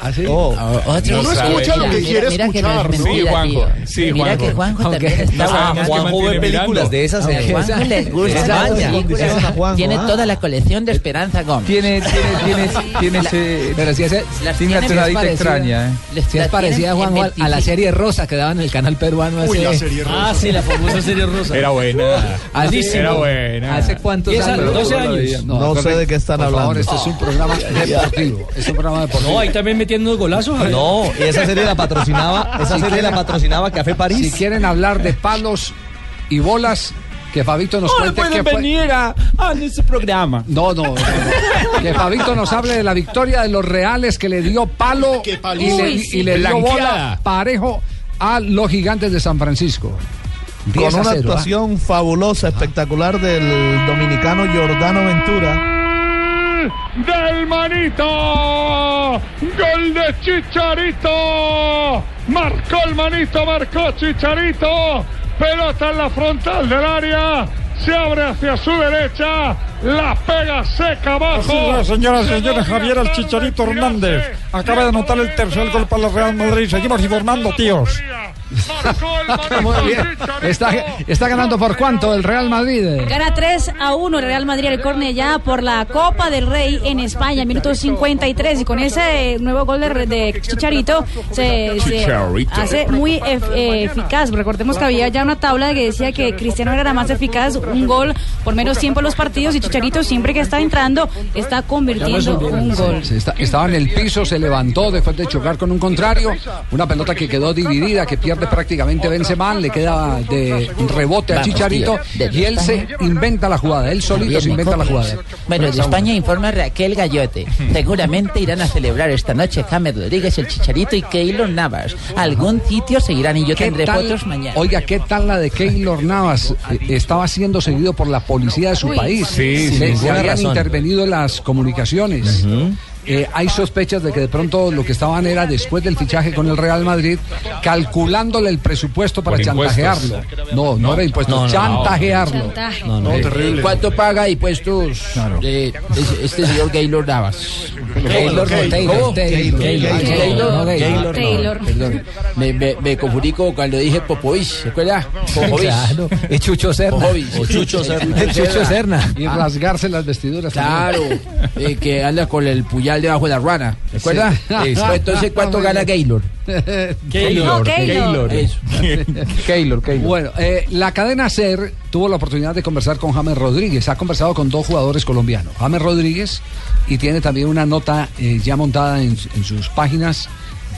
¿Ah, sí? otro no sabe. escucha lo Mira, que mira, quiere mira que no escuchar, es mentira, Sí, Juanjo. Mira Juanjo. que Juanjo Aunque- también está no. Juanjo ve películas de esas, eh. Juanjo gusta Tiene ¿ah? toda la colección de Esperanza Gómez. Tiene, tiene, tiene, [LAUGHS] tiene Pero si Las tiene una tonadita parecida. extraña, ¿eh? Les- Si es parecida, Juanjo, a la 25. serie rosa que daban en el canal peruano hace... Uy, la serie rosa. Ah, sí, la famosa serie rosa. Era buena. Hace- Buenísimo. Era buena. ¿Hace cuántos años? años, 12 años. No, sé de qué están Por hablando. favor, este es un programa [LAUGHS] deportivo. Es un programa deportivo. No, ahí también metiendo golazos. Javier. No, y esa serie la patrocinaba, [LAUGHS] esa Si serie la patrocinaba Café París. Si quieren hablar de palos y bolas, que Fabito nos cuente qué fue. venir a, a ese programa. No, no, no, no. Que Fabito nos hable de la victoria de los Reales que le dio palo y le, Uy, sí. y le dio bola parejo a los gigantes de San Francisco. 10 Con una 0, ¿ah? actuación fabulosa, espectacular del dominicano Jordano Ventura. Del manito. Gol de Chicharito. Marcó el manito, marcó Chicharito. Pelota en la frontal del área. Se abre hacia su derecha. La pega seca abajo. Así es, señoras y Se señores, Javier el Chicharito. Hernández acaba de anotar el tercer gol para el Real Madrid. Seguimos informando, tíos. [LAUGHS] Muy bien. Está, está ganando por cuánto el Real Madrid. Gana 3 a 1 el Real Madrid el Cornellá por la Copa del Rey en España, minuto 53. Y con ese nuevo gol de, de Chicharito se, hace muy ef- eh, eficaz. Recordemos que había ya una tabla que decía que Cristiano era la más eficaz, un gol por menos tiempo en los partidos. Y Chicharito, siempre que está entrando, está convirtiendo un gol. Se está- estaba en el piso, se levantó después de chocar con un contrario. Una pelota que quedó dividida, que pierde prácticamente Benzema, le queda de rebote a Chicharito y él se inventa la jugada. Él solito se inventa la jugada. Bueno, de España informa Raquel Gallote. [LAUGHS] Seguramente irán a celebrar esta noche James Rodríguez, el Chicharito y Keylor Navas. Algún sitio seguirán y yo ¿Qué tendré tal- fotos mañana. Oiga, ¿qué tal la de Keylor Navas? Eh, Estaba siendo seguido por la policía de su país. sí, sin ninguna habían razón. intervenido en las comunicaciones. Eh, hay sospechas de que de pronto lo que estaban era después del fichaje con el Real Madrid, calculándole el presupuesto para chantajearlo. impuestos. No, no, era impuestos, No, no, no. chantajearlo. No, no, terrible. ¿Cuánto paga impuestos de este, este señor Gaylor Navas? Gaylor, no, Taylor. Taylor, Taylor. No. Perdón. Me, me, me confundí con cuando dije Popovich, ¿se acuerda? Popovich. [LAUGHS] Claro, es Chucho Serna. Popovich. O Chucho Serna. El Chucho Serna. Y rasgarse las vestiduras. Claro, eh, que anda con el puñal debajo de la rana, ¿se acuerda? Sí. [LAUGHS] Eso. Entonces, ¿cuánto gana Gaylor? Keylor. No, Keylor. [LAUGHS] Eso. [LAUGHS] Keylor, Keylor. Bueno, eh, la cadena SER tuvo la oportunidad de conversar con James Rodríguez. Ha conversado con dos jugadores colombianos. James Rodríguez y tiene también una nota eh, ya montada en, en sus páginas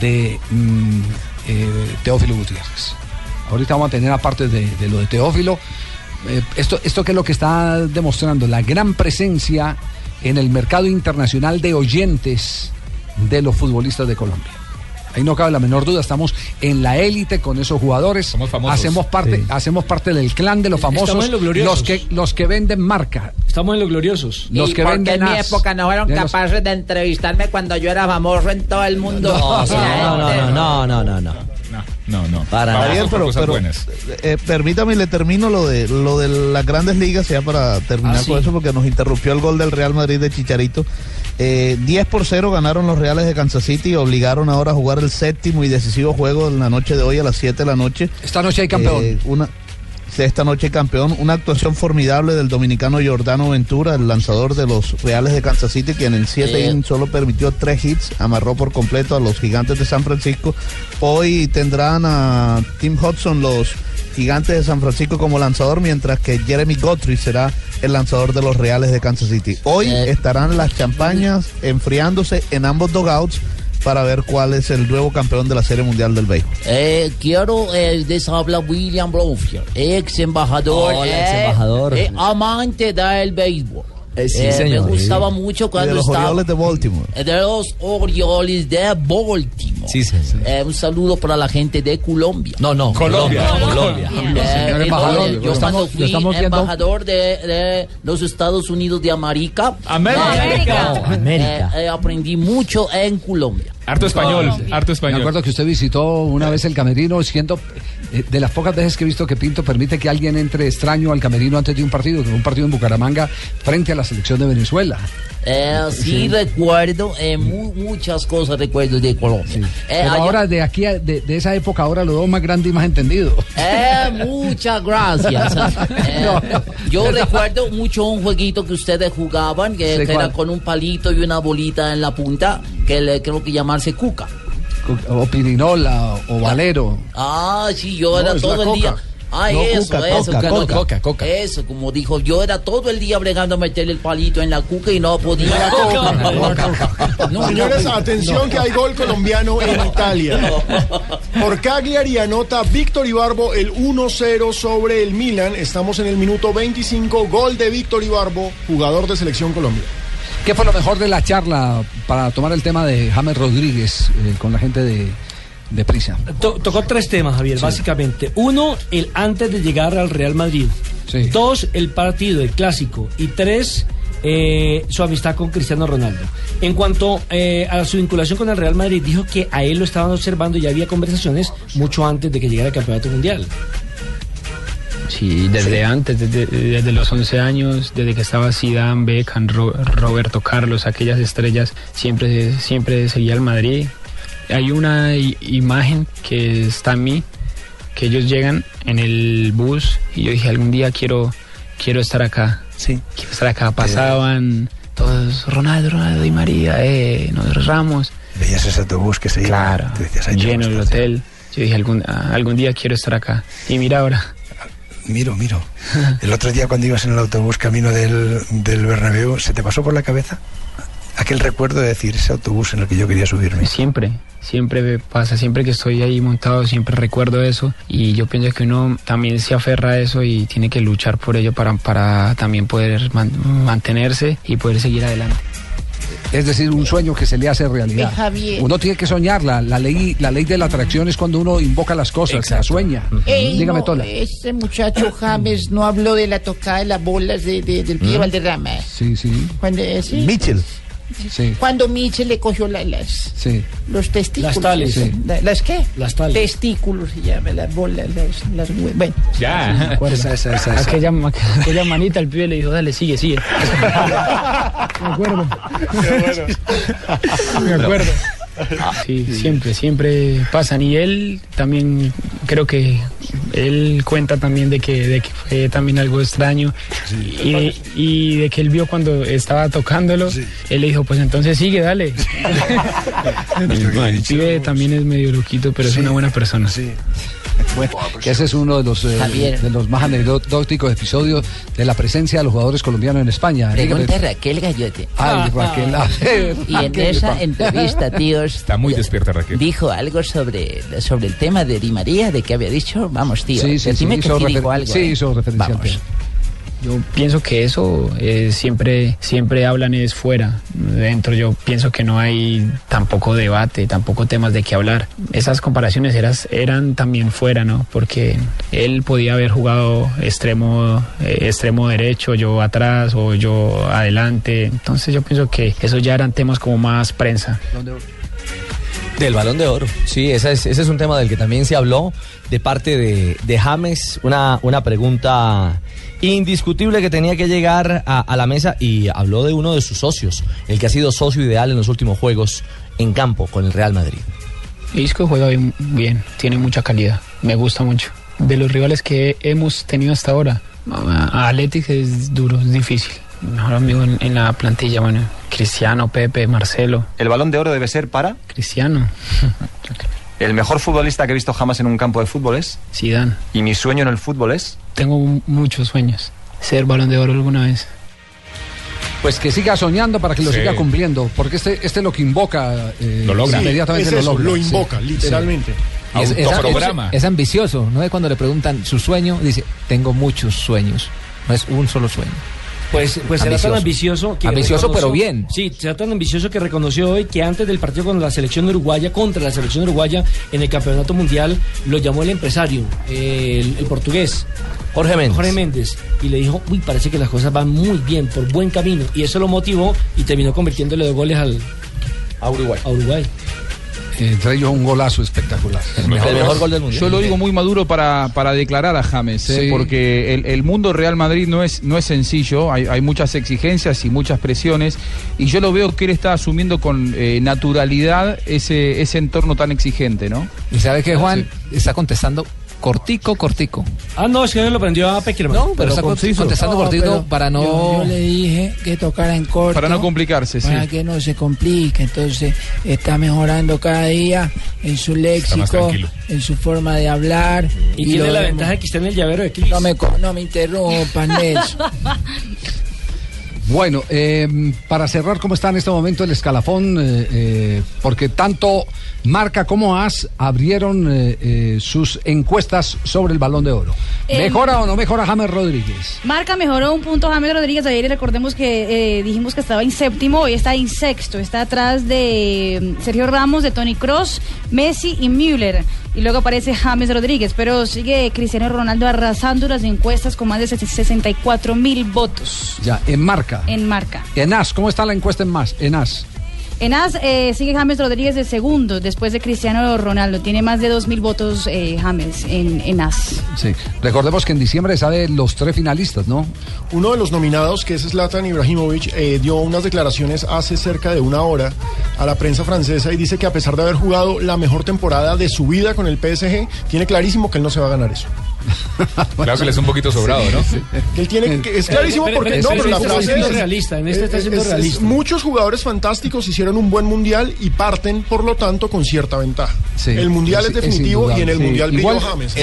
de mm, eh, Teófilo Gutiérrez. Ahorita vamos a tener aparte de, de lo de Teófilo. eh, esto, ¿Esto qué es lo que está demostrando? La gran presencia en el mercado internacional de oyentes de los futbolistas de Colombia. Ahí no cabe la menor duda, estamos en la élite con esos jugadores. famosos. Hacemos parte, Sí. hacemos parte del clan de los Estamos famosos, en los gloriosos. los que los que venden marca, Estamos en los gloriosos. los ¿Y que venden en mi época no fueron de los- capaces de entrevistarme cuando yo era famoso en todo el mundo? No, no, no, no, no, no, no. No, no. Para. Javier, pero, pero, eh, permítame, le termino lo de lo de las grandes ligas, ya para terminar Ah, sí. con eso, porque nos interrumpió el gol del Real Madrid de Chicharito. Eh, 10 por 0 ganaron los Reales de Kansas City y obligaron ahora a jugar el séptimo y decisivo juego en la noche de hoy a las 7 de la noche. Esta noche hay campeón. Eh, una, esta noche campeón, una actuación formidable del dominicano Jordano Ventura, el lanzador de los Reales de Kansas City, quien en siete Eh. innings solo permitió tres hits, amarró por completo a los gigantes de San Francisco. Hoy tendrán a Tim Hudson los gigantes de San Francisco como lanzador, mientras que Jeremy Guthrie será el lanzador de los Reales de Kansas City. Hoy Eh. estarán las champañas enfriándose en ambos dogouts para ver cuál es el nuevo campeón de la Serie Mundial del Béisbol. Eh, quiero, eh, les habla William Bronfield, ex embajador, Hola, eh, ex embajador. eh, amante del béisbol. Eh, sí, Eh, señor. Me gustaba Sí. mucho Y de cuando los estaba Orioles de Baltimore. eh, de los Orioles de Baltimore. Sí, señor. Eh, un saludo para la gente de Colombia. No, no. Colombia. Colombia. Eh, Señor embajador, yo cuando estamos- fui estamos embajador de, de los Estados Unidos de América, América. América. eh, aprendí mucho en Colombia. Harto español, harto Me español. acuerdo que usted visitó una vez el camerino, siendo eh, de las pocas veces que he visto que Pinto permite que alguien entre extraño al camerino antes de un partido, que un partido en Bucaramanga frente a la selección de Venezuela. Eh, sí, recuerdo eh, mu- muchas cosas recuerdo de Colombia. Pero allá- ahora de aquí, a- de, de esa época, ahora lo veo más grande y más entendido. Muchas gracias. [LAUGHS] Yo recuerdo mucho un jueguito que ustedes jugaban, que, Sí, que era con un palito y una bolita en la punta, que le creo que llamarse cuca. O Pirinola, o Valero. Ah, sí, yo era todo el coca. día. Ah, No, eso, cuca, eso, coca, que- coca. Coca, coca. Eso, como dijo, yo era todo el día bregando a meterle el palito en la cuca y no podía. [LAUGHS] No, Señores, no, atención no. que hay gol colombiano en Italia. Por Cagliari anota Víctor Ibarbo el 1-0 sobre el Milan. Estamos en el minuto 25. Gol de Víctor Ibarbo, jugador de Selección Colombia. ¿Qué fue lo mejor de la charla para tomar el tema de James Rodríguez eh, con la gente de, de Prisa? To- tocó tres temas, Javier, básicamente. Uno, el antes de llegar al Real Madrid. Sí. Dos, el partido, el clásico. Y tres, eh, su amistad con Cristiano Ronaldo. En cuanto eh, a su vinculación con el Real Madrid, dijo que a él lo estaban observando y había conversaciones mucho antes de que llegara el campeonato mundial. Sí, desde antes, desde, desde los 11 años, desde que estaba Zidane, Beckham, Ro- Roberto Carlos, aquellas estrellas, siempre, siempre seguía al Madrid. Hay una imagen que está en mí, que ellos llegan en el bus y yo dije, algún día quiero, quiero estar acá. Sí. Quiero estar acá. Pasaban todos, Ronaldo, Ronaldo y María, eh, nos Ramos. Veías ese autobús que se iba. Claro, decías, "Ay, lleno el hotel. Yo dije, algún, algún día quiero estar acá. Y mira ahora. Miro, miro. [LAUGHS] El otro día cuando ibas en el autobús camino del, del Bernabéu, ¿se te pasó por la cabeza aquel recuerdo de decir ese autobús en el que yo quería subirme? Siempre, siempre me pasa, siempre que estoy ahí montado, siempre recuerdo eso y yo pienso que uno también se aferra a eso y tiene que luchar por ello para, para también poder man- mantenerse y poder seguir adelante. Es decir, un sueño que se le hace realidad. Javier. Uno tiene que soñarla. La ley, la ley de la atracción es cuando uno invoca las cosas, la sueña. Ey, Dígame, no, Tola. Este muchacho James no habló de la tocada de las bolas de, de- del pie. Valderrama. Sí, sí. Cuando, eh, sí. Mitchell. Sí, Cuando Mitchell le cogió la- las, sí. los testículos. Las tales. Sí. La- ¿Las qué? Las tales. Testículos se llama, las bolas, las, las Bueno. Ya. Esa, [LAUGHS] esa, esa, esa. Aquella, aquella manita el pibe le dijo, dale, sigue, sigue. [LAUGHS] Me acuerdo. [LAUGHS] Me acuerdo. Sí, siempre, siempre pasan. Y él también, creo que él cuenta también de que, de que fue también algo extraño. Y, y de que él vio cuando estaba tocándolo, él le dijo, pues entonces sigue, dale. [LAUGHS] el pibe también es medio loquito, pero es una buena persona. [LAUGHS] Bueno, que ese es uno de los, eh, de los más anecdóticos episodios de la presencia de los jugadores colombianos en España. Pregunta Dígame. Raquel Gallote. Ay, Raquel. a ver, Y en Raquel, esa entrevista, [LAUGHS] tíos, Está muy despierta Raquel. dijo algo sobre, sobre el tema de Di María, de que había dicho, vamos, tío, Sí, sí, sí, dime que hizo sí refer- algo. sí, ¿eh? hizo referencia al tema. Yo pienso que eso eh, siempre, siempre hablan es fuera. Dentro yo pienso que no hay tampoco debate, tampoco temas de qué hablar. Esas comparaciones eras, eran también fuera, ¿no? Porque él podía haber jugado extremo, eh, extremo derecho, yo atrás o yo adelante. Entonces yo pienso que esos ya eran temas como más prensa. Del balón de oro. Sí, ese es, ese es un tema del que también se habló de parte de, de James. Una, una pregunta indiscutible que tenía que llegar a, a la mesa y habló de uno de sus socios, el que ha sido socio ideal en los últimos juegos en campo con el Real Madrid. Isco juega bien, bien, tiene mucha calidad, me gusta mucho. De los rivales que hemos tenido hasta ahora, a Atletic es duro, es difícil. Mejor amigo en, en la plantilla, bueno, Cristiano, Pepe, Marcelo. ¿El balón de oro debe ser para? Cristiano. [LAUGHS] ¿El mejor futbolista que he visto jamás en un campo de fútbol es? Zidane. ¿Y mi sueño en el fútbol es? Tengo muchos sueños. Ser balón de oro alguna vez. Pues que siga soñando para que lo Sí. siga cumpliendo, porque este, este lo que invoca eh, Lo logra. inmediatamente Es lo eso, logra. lo sí. invoca, literalmente. Y es, es- es- es ambicioso, ¿no? Cuando le preguntan su sueño, dice, tengo muchos sueños. No es un solo sueño. Pues, pues será tan ambicioso que Ambicioso, pero bien. Sí, será tan ambicioso que reconoció hoy que antes del partido con la selección uruguaya, contra la selección uruguaya en el campeonato mundial, lo llamó el empresario, eh, el, el portugués. Jorge Méndez. Jorge Méndez. Y le dijo, uy, parece que las cosas van muy bien, por buen camino. Y eso lo motivó y terminó convirtiéndole dos goles al, a Uruguay. A Uruguay. Entre ellos un golazo espectacular. Yo lo digo muy maduro para, para declarar a James, ¿eh? Sí. porque el, el mundo Real Madrid no es, no es sencillo, hay, hay muchas exigencias y muchas presiones, y yo lo veo que él está asumiendo con eh, naturalidad ese, ese entorno tan exigente, ¿no? Y sabe que Juan está contestando cortico, cortico. Ah, no, es que lo prendió a Peckerman. No, pero está contestando cortico para no... Yo, yo le dije que tocara en corto. Para no complicarse, sí. Para que no se complique. Entonces, está mejorando cada día en su léxico, en su forma de hablar. Y, tiene lo la ventaja que está en el llavero de Cris. No me, co- no me interrumpan, Nelson. [LAUGHS] Bueno, eh, para cerrar, ¿cómo está en este momento el escalafón? Eh, eh, porque tanto Marca como AS abrieron eh, sus encuestas sobre el balón de oro. Eh, ¿Mejora o no mejora James Rodríguez? Marca mejoró un punto James Rodríguez ayer recordemos que dijimos que estaba en séptimo, hoy está en sexto, está atrás de mm, Sergio Ramos, de Tony Cross, Messi y Müller. Y luego aparece James Rodríguez, pero sigue Cristiano Ronaldo arrasando las encuestas con más de 64 mil votos Ya, en Marca. En marca. En AS, ¿cómo está la encuesta en más? En AS. En AS eh, sigue James Rodríguez de segundo, después de Cristiano Ronaldo. Tiene más de 2.000 votos eh, James en, en AS. Sí. Recordemos que en diciembre sale los tres finalistas, ¿no? Uno de los nominados, que es Zlatan Ibrahimovic, eh, dio unas declaraciones hace cerca de una hora a la prensa francesa y dice que a pesar de haber jugado la mejor temporada de su vida con el PSG, tiene clarísimo que él no se va a ganar eso. [LAUGHS] Claro que le es un poquito sobrado, ¿no? Que él tiene, que es clarísimo Pero- porque pero- no, pero la está frase siendo es- realista, en este está es- siendo es- es- realista. muchos jugadores fantásticos hicieron un buen mundial y parten, por lo tanto, con cierta ventaja. el mundial es, definitivo y en el Sí, mundial igual James.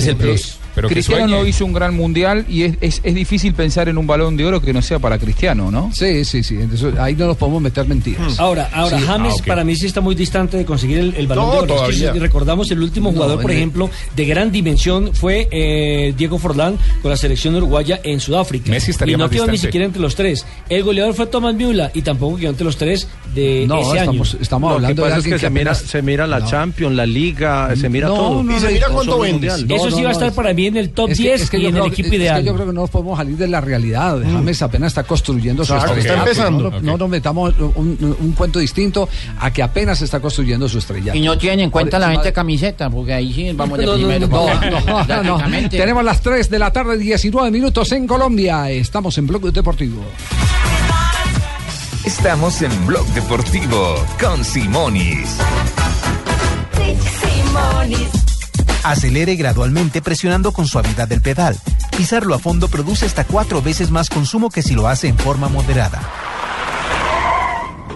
Cristiano no hizo un gran mundial y es, es- es difícil pensar en un balón de oro que no sea para Cristiano, ¿no? Sí, sí, sí. Entonces, ahí no nos podemos meter mentiras. Ahora, ahora Sí. James Ah, para mí sí está muy distante de conseguir el, el balón No, de oro. Es que recordamos el último No, jugador, por ejemplo, de gran dimensión fue eh, Diego Forlán con la selección uruguaya en Sudáfrica. Messi estaría y no más quedó ni siquiera entre los tres. El goleador fue Tomás Müller y tampoco quedó entre los tres de No, ese estamos- año. estamos Lo que hablando de pasa es que, que se, mira, se mira la No. Champions, la Liga, se mira No, todo. no, Y se mira cuánto. Mundial. Eso sí va a estar para mí en el top Es que- 10 es que y yo en creo el que- equipo es ideal. que yo creo que no nos podemos salir de la realidad. James apenas está construyendo su estrella. está empezando. No, no nos metamos un, cuento distinto a que apenas está construyendo su estrella. Y no tienen en cuenta la venta de camisetas, porque ahí sí vamos de No, primero. no, no, no, no. Lógicamente. Tenemos las 3 de la tarde, 19 minutos en Colombia. Estamos en Blog Deportivo. Estamos en Blog Deportivo con Simonis. Acelere gradualmente presionando con suavidad el pedal. Pisarlo a fondo produce hasta cuatro veces más consumo que si lo hace en forma moderada.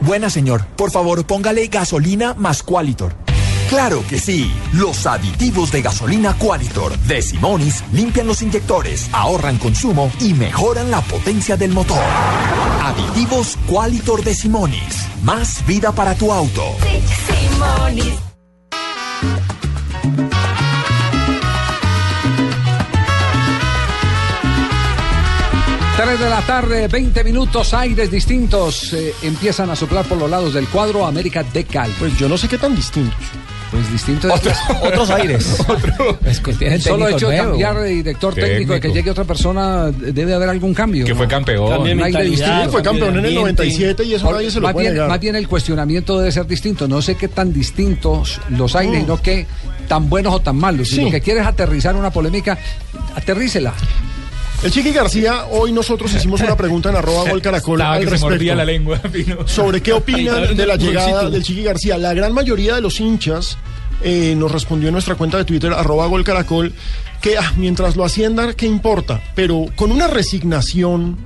Buena señor, por favor póngale gasolina más Qualitor. Claro que sí, los aditivos de gasolina Qualitor de Simonis limpian los inyectores, ahorran consumo y mejoran la potencia del motor. Aditivos Qualitor de Simonis, más vida para tu auto. Simonis. 3 de la tarde, 20 minutos, aires distintos eh, empiezan a soplar por los lados del cuadro América de Cali. Pues yo no sé qué tan distintos. Pues distintos. otros aires. [LAUGHS] Es que tiene Solo técnico hecho de nuevo. cambiar de director técnico, de que Técnico. llegue otra persona, debe haber algún cambio. Que fue campeón. Un aire distinto. Fue campeón en el 97 y eso Por- nadie se lo más puede bien, negar. más bien el cuestionamiento debe ser distinto. No sé qué tan distintos los aires, Mm. sino que tan buenos o tan malos. Si Sí. lo que quieres aterrizar una polémica, aterrícela. El Chiqui García, hoy nosotros hicimos una pregunta en arroba gol caracol Estaba al que se respecto. mordía la lengua, [LAUGHS] Pino. sobre qué opinan de la llegada del Chiqui García. La gran mayoría de los hinchas eh, nos respondió en nuestra cuenta de Twitter, arroba gol caracol, que ah, mientras lo asciendan, ¿qué importa? Pero con una resignación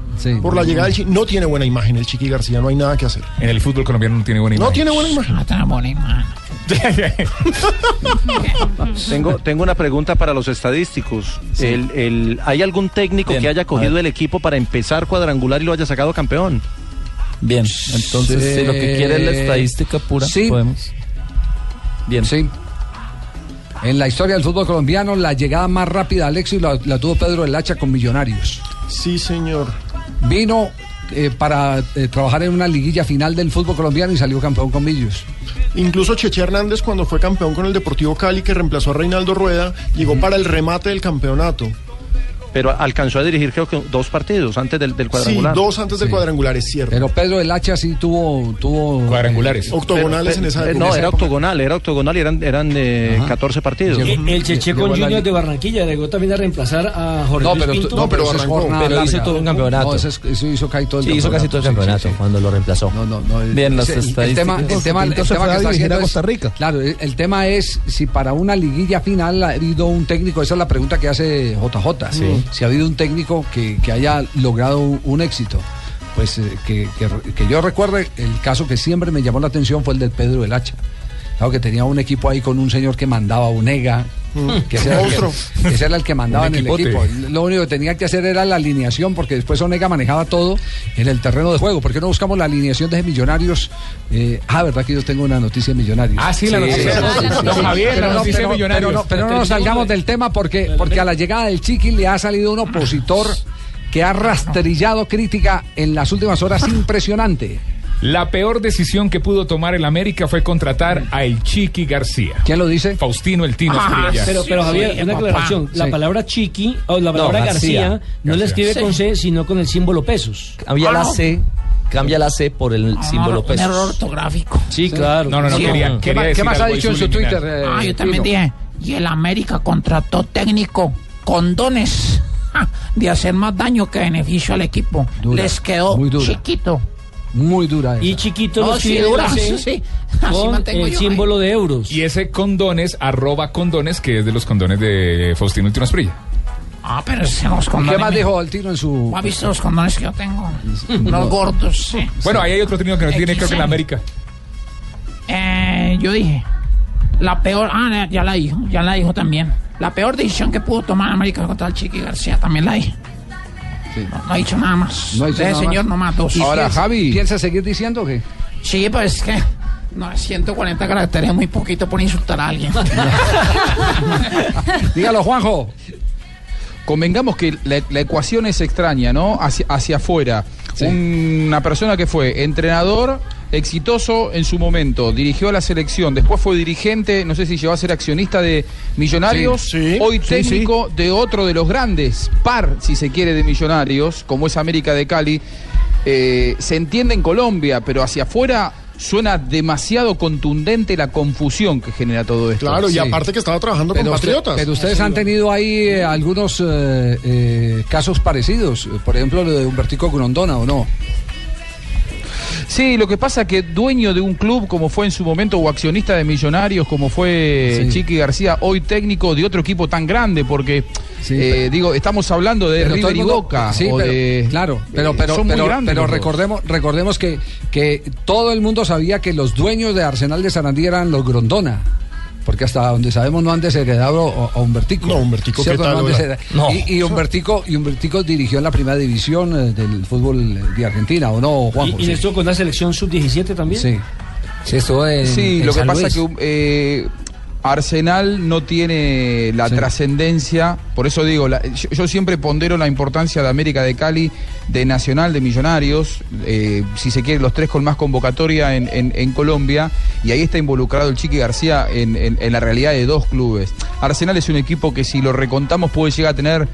por la llegada del Chiqui, no tiene buena imagen el Chiqui García, no hay nada que hacer. En el fútbol colombiano no tiene buena No imagen. tiene buena imagen. No tiene buena imagen. [LAUGHS] Tengo, tengo una pregunta para los estadísticos. El, el- ¿Hay algún técnico Bien, que haya a cogido el equipo para empezar cuadrangular y lo haya sacado campeón? Bien, entonces si lo que quiere es la estadística pura, Sí. podemos. Bien. Sí. En la historia del fútbol colombiano, la llegada más rápida al éxito la, la tuvo Pedro El Hacha con Millonarios. Sí, señor. Vino eh, para eh, trabajar en una liguilla final del fútbol colombiano y salió campeón con Millos. Incluso Cheche Hernández, cuando fue campeón con el Deportivo Cali, que reemplazó a Reinaldo Rueda, llegó para el remate del campeonato. Pero alcanzó a dirigir creo que dos partidos antes del, del Sí, cuadrangular. dos antes del Sí. cuadrangular, es cierto. Pero Pedro El Hacha sí tuvo. tuvo Cuadrangulares. Octogonales en esa Eh, época. No, era época. octogonal, era octogonal y eran, eran eh, 14 partidos. El, el Cheche con Junior de Barranquilla llegó también a reemplazar a Jorge No, pero, Pinto. no, pero, arrancó. hizo todo un campeonato. No, eso, es- eso hizo casi todo el Sí, hizo casi todo el Sí, sí, campeonato sí. cuando lo reemplazó. No, no, no. Bien, las el- el, estadísticas. tema, el tema, el tema que a está haciendo Costa Rica. Claro, el, tema es si para una liguilla final ha habido un técnico, esa es la pregunta que hace JJ, si ha habido un técnico que, haya logrado un, éxito. Pues eh, que, yo recuerde, el caso que siempre me llamó la atención fue el del Pedro del Hacha. Claro que tenía un equipo ahí con un señor que mandaba Unega, que ese era, el que, ese era el que mandaba en el equipo. Lo único que tenía que hacer era la alineación, porque después Onega manejaba todo en el terreno de juego. ¿Por qué no buscamos la alineación de Millonarios? Eh, ah, verdad que yo tengo una noticia de Millonarios. Ah, sí, la noticia. Millonarios. pero no- pero no nos salgamos del tema porque, porque a la llegada del Chiqui le ha salido un opositor que ha rastrillado crítica en las últimas horas impresionante. La peor decisión que pudo tomar el América fue contratar a El Chiqui García. ¿Quién lo dice? Faustino El Tino Escribilla. Pero, pero Javier, una aclaración. La Sí. palabra chiqui o la palabra García. García, no la escribe con C, sino con el símbolo pesos. Había la C cambia la C por el símbolo un pesos. error ortográfico. Sí, claro. No, no, no, Sí. quería, ¿Qué quería qué decir más ha dicho en su. Twitter? eh, Ah, yo también Pino? dije. Y el América contrató técnico con dones [LAUGHS] ja, de hacer más daño que beneficio al equipo. Dura, Les quedó chiquito. Muy dura esa. Y chiquito No, lo sí, dura, [LAUGHS] sí. Así con el yo, símbolo de euros. Y ese condones, arroba condones, que es de los condones de Faustino Último Esprilla. Ah, pero ese los ¿Y condones. ¿Qué más dijo el tiro en su...? ¿Ha visto los condones que yo tengo? [LAUGHS] Los gordos, sí. Bueno, ahí hay otro trino que no tiene, creo que en la. América. Eh, yo dije, la peor, ah, ya la dijo, ya la dijo también. La peor decisión que pudo tomar América contra el Chiqui García, también la dije. No, no ha dicho nada más. No ha dicho Ese nada señor más. no mató. ¿Y piensa- ¿Piensa seguir diciendo que? Sí, pues es que no, 140 caracteres es muy poquito por insultar a alguien. [LAUGHS] Dígalo, Juanjo. Convengamos que la, la ecuación es extraña, ¿no? Hacia, hacia afuera. Una persona que fue entrenador exitoso en su momento, dirigió a la selección, después fue dirigente, no sé si llegó a ser accionista de Millonarios, Sí, sí, hoy sí, técnico de otro de los grandes, par, si se quiere, de Millonarios, como es América de Cali. Eh, se entiende en Colombia, pero hacia afuera suena demasiado contundente la confusión que genera todo esto. Claro, y aparte que estaba trabajando Pero, con usted- Patriotas. pero ustedes han tenido ahí eh, algunos eh, eh, casos parecidos. Por ejemplo, lo de Humbertico Grondona, ¿o no? Sí, lo que pasa es que dueño de un club como fue en su momento o accionista de Millonarios como fue Sí. Chiqui García, hoy técnico de otro equipo tan grande porque Sí, eh, pero- digo, estamos hablando de River y Boca sí, o pero- de claro, pero eh, pero son muy grandes pero recordemos recordemos que que todo el mundo sabía que los dueños de Arsenal de Sarandí eran los Grondona. Porque hasta donde sabemos no han desheredado a a Humbertico. No, Humbertico, ¿Cierto? ¿qué tal, desheredado. No. Y, y Humbertico, y Humbertico dirigió en la primera división eh, del fútbol de Argentina, ¿o no, Juanjo? Y, y estuvo con una selección sub-17 también. Sí. Sí, estuvo en, Sí, en lo que pasa Luis. es que eh, Arsenal no tiene la trascendencia, por eso digo, la- yo, yo siempre pondero la importancia de América de Cali, de Nacional, de Millonarios, eh, si se quiere, los tres con más convocatoria en, en- en Colombia, y ahí está involucrado el Chiqui García en, en- en la realidad de dos clubes. Arsenal es un equipo que si lo recontamos puede llegar a tener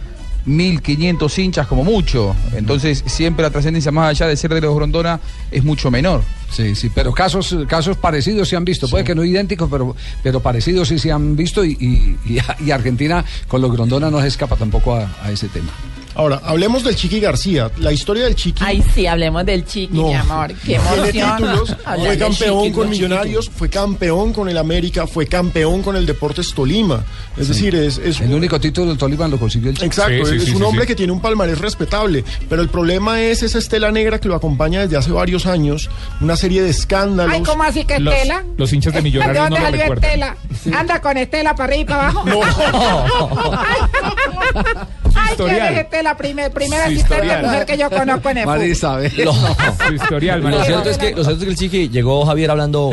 1.500 hinchas como mucho, entonces siempre la trascendencia más allá de ser de los Grondona es mucho menor. Sí, sí, pero casos, casos parecidos se han visto. Puede que no idénticos, pero, pero parecidos sí se han visto y, y- y- [LAUGHS] y Argentina con los Grondona no se escapa tampoco a, a ese tema. Ahora, hablemos del Chiqui García. La historia del Chiqui. Ay, sí, hablemos del chiqui, No. mi amor. Qué Tiene emoción. títulos, fue campeón chiqui, con lo Millonarios, fue campeón con el América, fue campeón con el Deportes Tolima. Es decir, es, es El único título del Tolima lo consiguió el Chiqui. Exacto, Sí, sí, es sí, un sí, hombre sí. que tiene un palmarés respetable, pero el problema es esa estela negra que lo acompaña desde hace varios años, una serie de escándalos. Ay, ¿cómo así que Los, Estela? los hinchas de ¿De Millonarios dónde no lo salió recuerdan. Estela? Anda con Estela para arriba y para abajo. [LAUGHS] [LAUGHS] Ay, historial. ¿quién es Estela? Primer, primera asistente historial. mujer que yo conozco en el. Isabel. Su historial, Lo María. cierto, es que, lo cierto es que el Chiqui llegó Javier hablando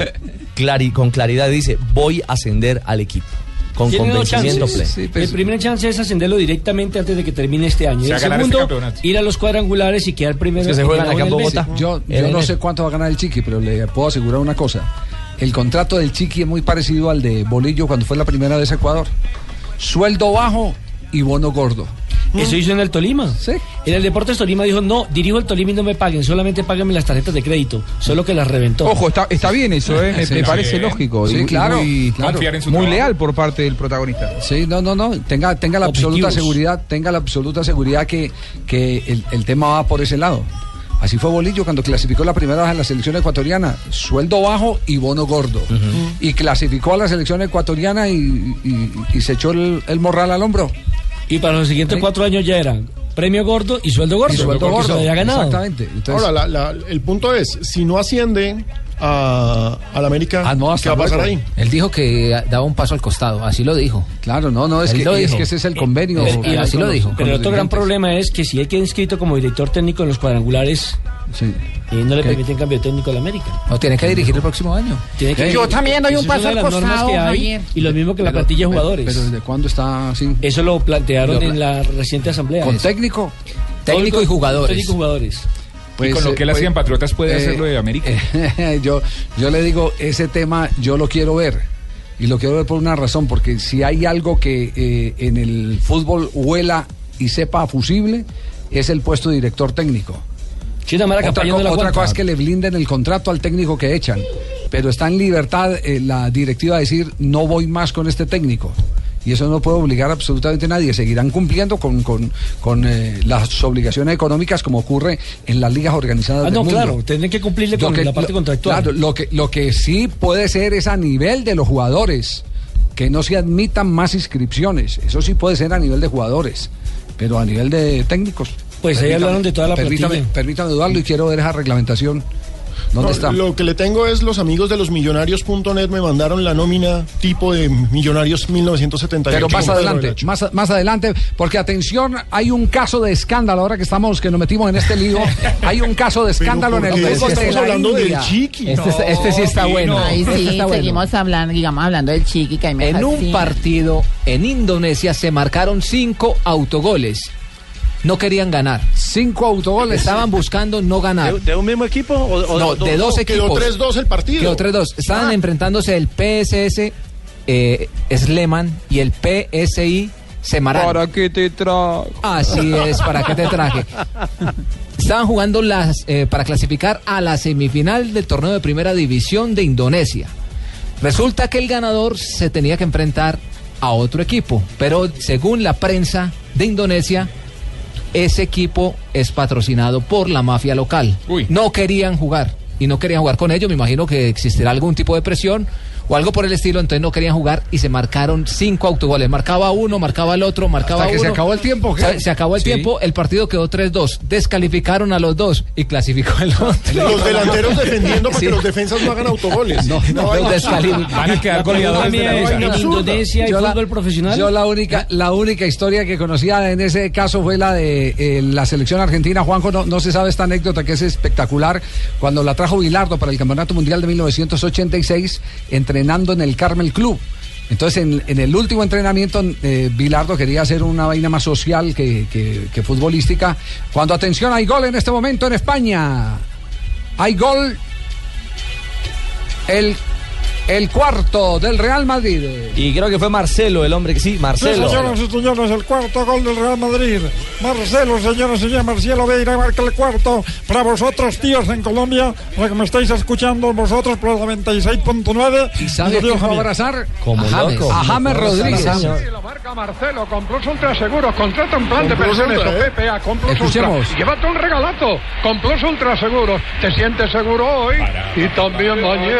clari- con claridad y dice, voy a ascender al equipo. Con convencimiento pleno. pues, el primer chance es ascenderlo directamente antes de que termine este año. Y el este segundo, campeonato. ir a los cuadrangulares y quedar primero. Es que se juegan acá en Bogotá. Yo, yo no sé cuánto va a ganar el Chiqui, pero le puedo asegurar una cosa. El contrato del Chiqui es muy parecido al de Bolillo cuando fue la primera vez a Ecuador. Sueldo bajo y bono gordo. Eso hizo en el Tolima. Sí. En el Deportes Tolima dijo, no, dirijo el Tolima y no me paguen, solamente páganme las tarjetas de crédito. Solo que las reventó. Ojo, está, está bien eso, ¿eh? [LAUGHS] me, Sí, me sí. parece lógico. Sí, y- y claro, Muy, claro. Confiar en su muy leal por parte del protagonista. Sí, no, no, no. Tenga, tenga la absoluta seguridad, tenga la absoluta seguridad que, que el, el tema va por ese lado. Así fue Bolillo cuando clasificó la primera vez en la selección ecuatoriana. Sueldo bajo y bono gordo. Y clasificó a la selección ecuatoriana y, y- y se echó el, el morral al hombro. Y para los siguientes Sí. cuatro años ya eran premio gordo y sueldo gordo. Y sueldo gordo. lo había ganado. Exactamente. Entonces, Ahora, la- la- el punto es, si no asciende a, al América, Ah, no, hasta ¿qué va a pasar ahí? Él dijo que daba un paso al costado, así lo dijo. claro, no, no, es que, es ese es el convenio. Pero- y así lo dijo. Pero el otro gran problema es que si él queda inscrito como director técnico en los cuadrangulares Sí. Y no le ¿Qué? permiten cambio técnico a la América. No tiene que dirigir el próximo año. Tiene que- Yo también doy un paso al costado, que hay, Javier. y lo mismo que la plantilla de jugadores. Pero ¿desde cuándo está así? Eso lo plantearon en la reciente asamblea. ¿Con Eso. técnico? Técnico y jugadores. Técnico y jugadores. y con lo eh, que él hacía en Patriotas puede eh, hacerlo de [LAUGHS] América. eh, yo, yo le digo, ese tema yo lo quiero ver. Y lo quiero ver por una razón, porque si hay algo que eh, en el fútbol huela y sepa fusible, es el puesto de director técnico. Mala otra, co- la otra cosa es que le blinden el contrato al técnico que echan. Pero está en libertad eh, la directiva a decir no voy más con este técnico. Y eso no puede obligar absolutamente a nadie. Seguirán cumpliendo con, con, con, eh, las obligaciones económicas como ocurre en las ligas organizadas Ah, del no, mundo. claro, tendrán que cumplirle Lo con que- la parte lo- contractual. Claro, lo que, lo que sí puede ser es a nivel de los jugadores, que no se admitan más inscripciones. Eso sí puede ser a nivel de jugadores, pero a nivel de técnicos. Pues ahí hablaron de toda la permítame, plantilla. permítame dudarlo y quiero ver esa reglamentación. ¿Dónde No, está? Lo que le tengo es los amigos de los millonarios.net me mandaron la nómina tipo de Millonarios 1978. Pero más adelante, más, más adelante, porque atención, hay un caso de escándalo, ahora que estamos, que nos metimos en este lío, hay un caso de escándalo en ¿por el fútbol de la hablando del India. Chiqui. Este, es- este sí está bueno. Ahí Este sí, está bueno. seguimos hablando, digamos, hablando del chiqui que En un partido en Indonesia se marcaron cinco autogoles. No querían ganar. Cinco autogoles. Estaban buscando no ganar. ¿De, de un mismo equipo? O, o- no, de dos no, equipos. Quedó 3-2 el partido. Quedó 3-2. Estaban Ah. enfrentándose el PSS eh, Sleman y el PSI Semarán. ¿Para qué te trajo? Así es, ¿para qué te traje? Estaban jugando las eh, para clasificar a la semifinal del torneo de primera división de Indonesia. Resulta que el ganador se tenía que enfrentar a otro equipo, pero según la prensa de Indonesia, ese equipo es patrocinado por la mafia local. No querían jugar y no querían jugar con ellos. Me imagino que existirá algún tipo de presión o algo por el estilo. Entonces no querían jugar y se marcaron cinco autogoles. Marcaba uno, marcaba el otro, marcaba Hasta que uno. se acabó el tiempo, ¿qué? Se, acabó el Sí. tiempo. El partido quedó 3-2. Descalificaron a los dos y clasificó el otro. [LAUGHS] Los delanteros defendiendo para Sí. que los defensas no hagan autogoles. No, no, absurda. Van a quedar goleadores ¿En. Indonesia Yo la- fútbol profesional? Yo la única, la única historia que conocía en ese caso fue la de eh, la selección argentina. Juanjo, no, no se sabe esta anécdota que es espectacular. Cuando la trajo Bilardo para el Campeonato Mundial de 1986, entrenando en el Carmel Club. Entonces, en, el último entrenamiento, eh, Bilardo quería hacer una vaina más social que, que- que futbolística. Cuando, atención, hay gol en este momento en España. Hay gol. El, el cuarto del Real Madrid. Y creo que fue Marcelo el hombre que sí, Marcelo. Sí, señoras y señores, el cuarto gol del Real Madrid. Marcelo, señoras y señores, Marcelo Veira marca el cuarto. Para vosotros, tíos en Colombia, los que me estáis escuchando, vosotros por el 96.9. ¿Y sabe a quién abrazar? Como a James, loco. a James Rodríguez. Lo marca Marcelo con Plus Ultra Seguros. Contrata un plan de Con pensiones o ¿eh? PPA con Plus Escuchemos. Ultra. Llévate un regalato con Plus Ultra Seguros. Te sientes seguro hoy y también mañana.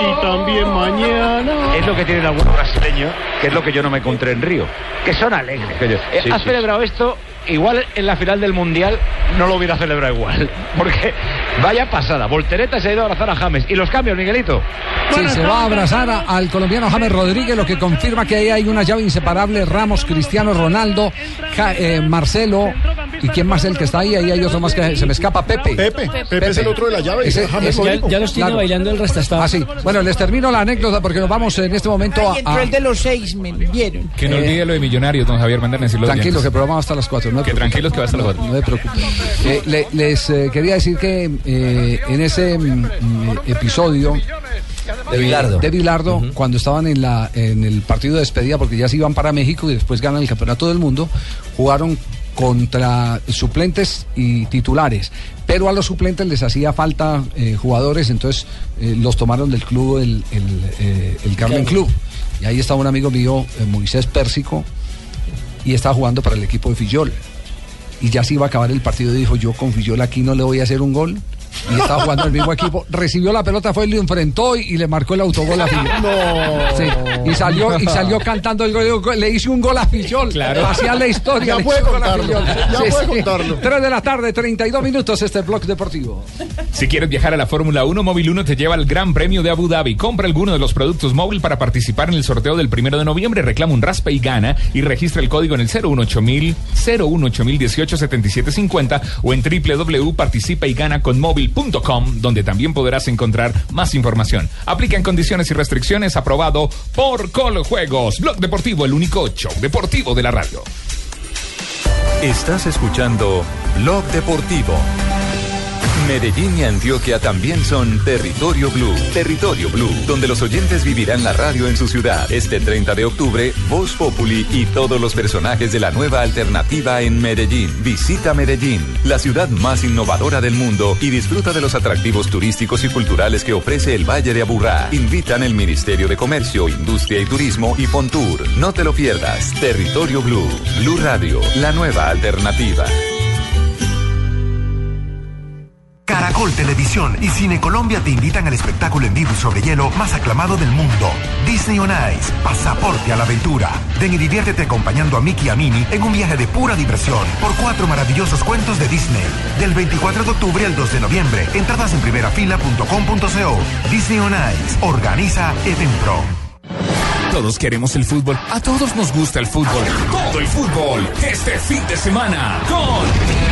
Y también mañana. Es lo que tienen algunos brasileños, que es lo que yo no me encontré en Río, que son alegres. Eh, sí, has sí, celebrado esto, igual en la final del Mundial no lo hubiera celebrado igual. [LAUGHS] Porque vaya pasada, Voltereta se ha ido a abrazar a James. ¿Y los cambios, Miguelito? Sí, se va a abrazar a- al colombiano James Rodríguez, lo que confirma que ahí hay una llave inseparable. Ramos, Cristiano Ronaldo, Ja- eh, Marcelo. ¿Y quién más es el que está ahí? Ahí hay otro más que se me escapa. Pepe. Pepe, Pepe es el otro de la llave. Ese- James Rodrigo. Ya los tiene Claro. bailando el restastado. Ah, sí. Bueno, les termino la anécdota porque nos vamos en este momento a... a- de los seis, me vieron. Que no olvide lo de millonarios, don Javier, decirlo. Tranquilo, que el programa va hasta las 4. No Que tranquilos que va hasta las cuatro. No me preocupe. Eh, le- les eh, quería decir que eh, en ese mm, mm, episodio De Bilardo. de Bilardo, cuando estaban en, la, en el partido de despedida, porque ya se iban para México y después ganan el campeonato del mundo, jugaron contra suplentes y titulares. Pero a los suplentes les hacía falta eh, jugadores, entonces eh, los tomaron del club, el, el, eh, el Carmen Club. Y ahí estaba un amigo mío, eh, Moisés Pérsico, y estaba jugando para el equipo de Fillol. Y ya se iba a acabar el partido y dijo, yo con Fillol aquí no le voy a hacer un gol. Y estaba jugando el mismo [LAUGHS] equipo. Recibió la pelota, fue y lo enfrentó y, y le marcó el autogol a Fillol. No. Sí, y salió y salió cantando el gol. Le hice un gol a Fillol. Claro. Hacía la historia. Ya le puede contarlo, ya puede contarlo. 3 de la tarde, 32 minutos este blog deportivo. Si quieres viajar a la Fórmula 1, Móvil 1 te lleva al Gran Premio de Abu Dhabi. Compra alguno de los productos móvil para participar en el sorteo del primero de noviembre. Reclama un raspa y gana y registra el código en el 018000 018000 187750 o en donde también podrás encontrar más información. Aplica en condiciones y restricciones aprobado por Coljuegos. Blog Deportivo, el único show deportivo de la radio. Estás escuchando Blog Deportivo. Medellín y Antioquia también son Territorio Blue. Territorio Blue, donde los oyentes vivirán la radio en su ciudad. Este 30 de octubre, Voz Populi y todos los personajes de la nueva alternativa en Medellín. Visita Medellín, la ciudad más innovadora del mundo y disfruta de los atractivos turísticos y culturales que ofrece el Valle de Aburrá. Invitan el Ministerio de Comercio, Industria y Turismo y Fontour. No te lo pierdas. Territorio Blue. Blue Radio, la nueva alternativa. Caracol Televisión y Cine Colombia te invitan al espectáculo en vivo sobre hielo más aclamado del mundo. Disney on Ice, pasaporte a la aventura. Ven y diviértete acompañando a Mickey y a Minnie en un viaje de pura diversión por cuatro maravillosos cuentos de Disney. Del 24 de octubre al 2 de noviembre. Entradas en primerafila.com.co. Disney on Ice. Organiza Edenpro. Todos queremos el fútbol. A todos nos gusta el fútbol. Todo el fútbol. Este fin de semana con...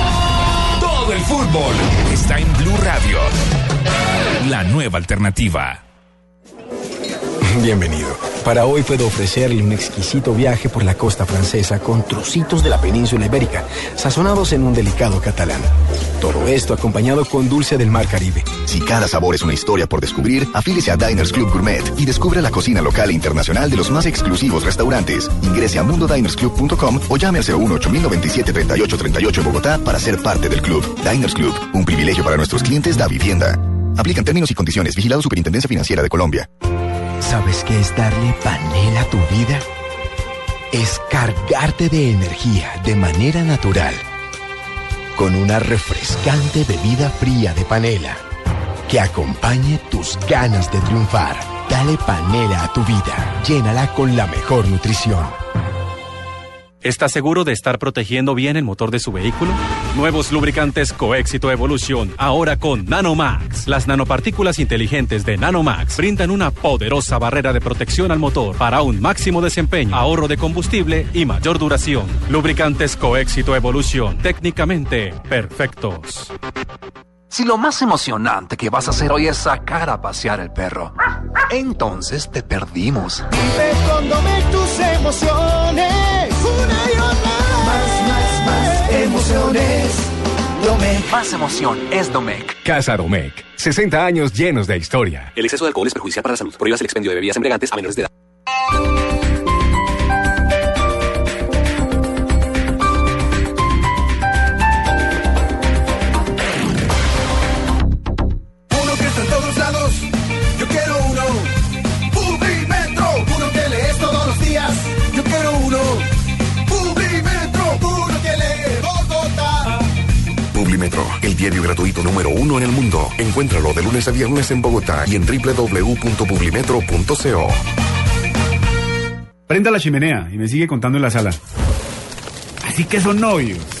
Todo el fútbol está en Blue Radio. La nueva alternativa. Bienvenido. Para hoy puedo ofrecerle un exquisito viaje por la costa francesa con trocitos de la península ibérica, sazonados en un delicado catalán. Todo esto acompañado con dulce del mar Caribe. Si cada sabor es una historia por descubrir, afílese a Diners Club Gourmet y descubra la cocina local e internacional de los más exclusivos restaurantes. Ingrese a mundodinersclub.com o llame al 01 8097 3838 en Bogotá para ser parte del club. Diners Club, un privilegio para nuestros clientes da vivienda. Aplican términos y condiciones. Vigilado Superintendencia Financiera de Colombia. ¿Sabes qué es darle panela a tu vida? Es cargarte de energía de manera natural. Con una refrescante bebida fría de panela que acompañe tus ganas de triunfar. Dale panela a tu vida. Llénala con la mejor nutrición. ¿Está seguro de estar protegiendo bien el motor de su vehículo? Nuevos lubricantes Coéxito Evolution, ahora con Nanomax. Las nanopartículas inteligentes de Nanomax brindan una poderosa barrera de protección al motor para un máximo desempeño, ahorro de combustible y mayor duración. Lubricantes Coéxito Evolution, técnicamente perfectos. Si lo más emocionante que vas a hacer hoy es sacar a pasear el perro, entonces te perdimos. Vive con tus emociones. Emociones. Domec. Más emoción es Domec. Casa Domec. 60 años llenos de historia. El exceso de alcohol es perjudicial para la salud. Prohíbas el expendio de bebidas embriagantes a menores de edad. Número uno en el mundo. Encuéntralo de lunes a viernes en Bogotá y en www.publimetro.co. Prenda la chimenea y me sigue contando en la sala. Así que son novios.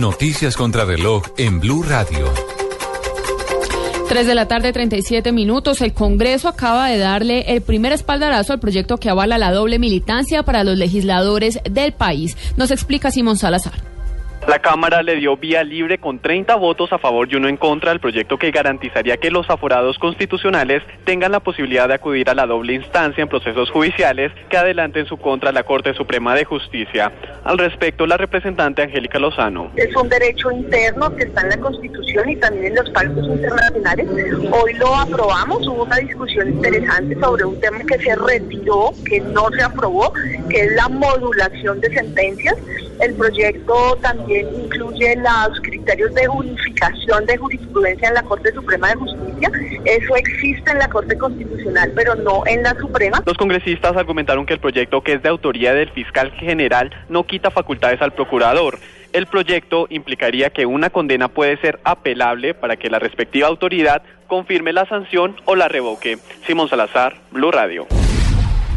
Noticias contra reloj en Blue Radio. 3 de la tarde, 37 minutos. El Congreso acaba de darle el primer espaldarazo al proyecto que avala la doble militancia para los legisladores del país. Nos explica Simón Salazar. La Cámara le dio vía libre con 30 votos a favor y uno en contra al proyecto que garantizaría que los aforados constitucionales tengan la posibilidad de acudir a la doble instancia en procesos judiciales que adelanten su contra la Corte Suprema de Justicia. Al respecto, la representante Angélica Lozano. Es un derecho interno que está en la Constitución y también en los pactos internacionales. Hoy lo aprobamos, hubo una discusión interesante sobre un tema que se retiró, que no se aprobó, que es la modulación de sentencias El proyecto también incluye los criterios de unificación de jurisprudencia en la Corte Suprema de Justicia. Eso existe en la Corte Constitucional, pero no en la Suprema. Los congresistas argumentaron que el proyecto, que es de autoría del fiscal general, no quita facultades al procurador. El proyecto implicaría que una condena puede ser apelable para que la respectiva autoridad confirme la sanción o la revoque. Simón Salazar, Blue Radio.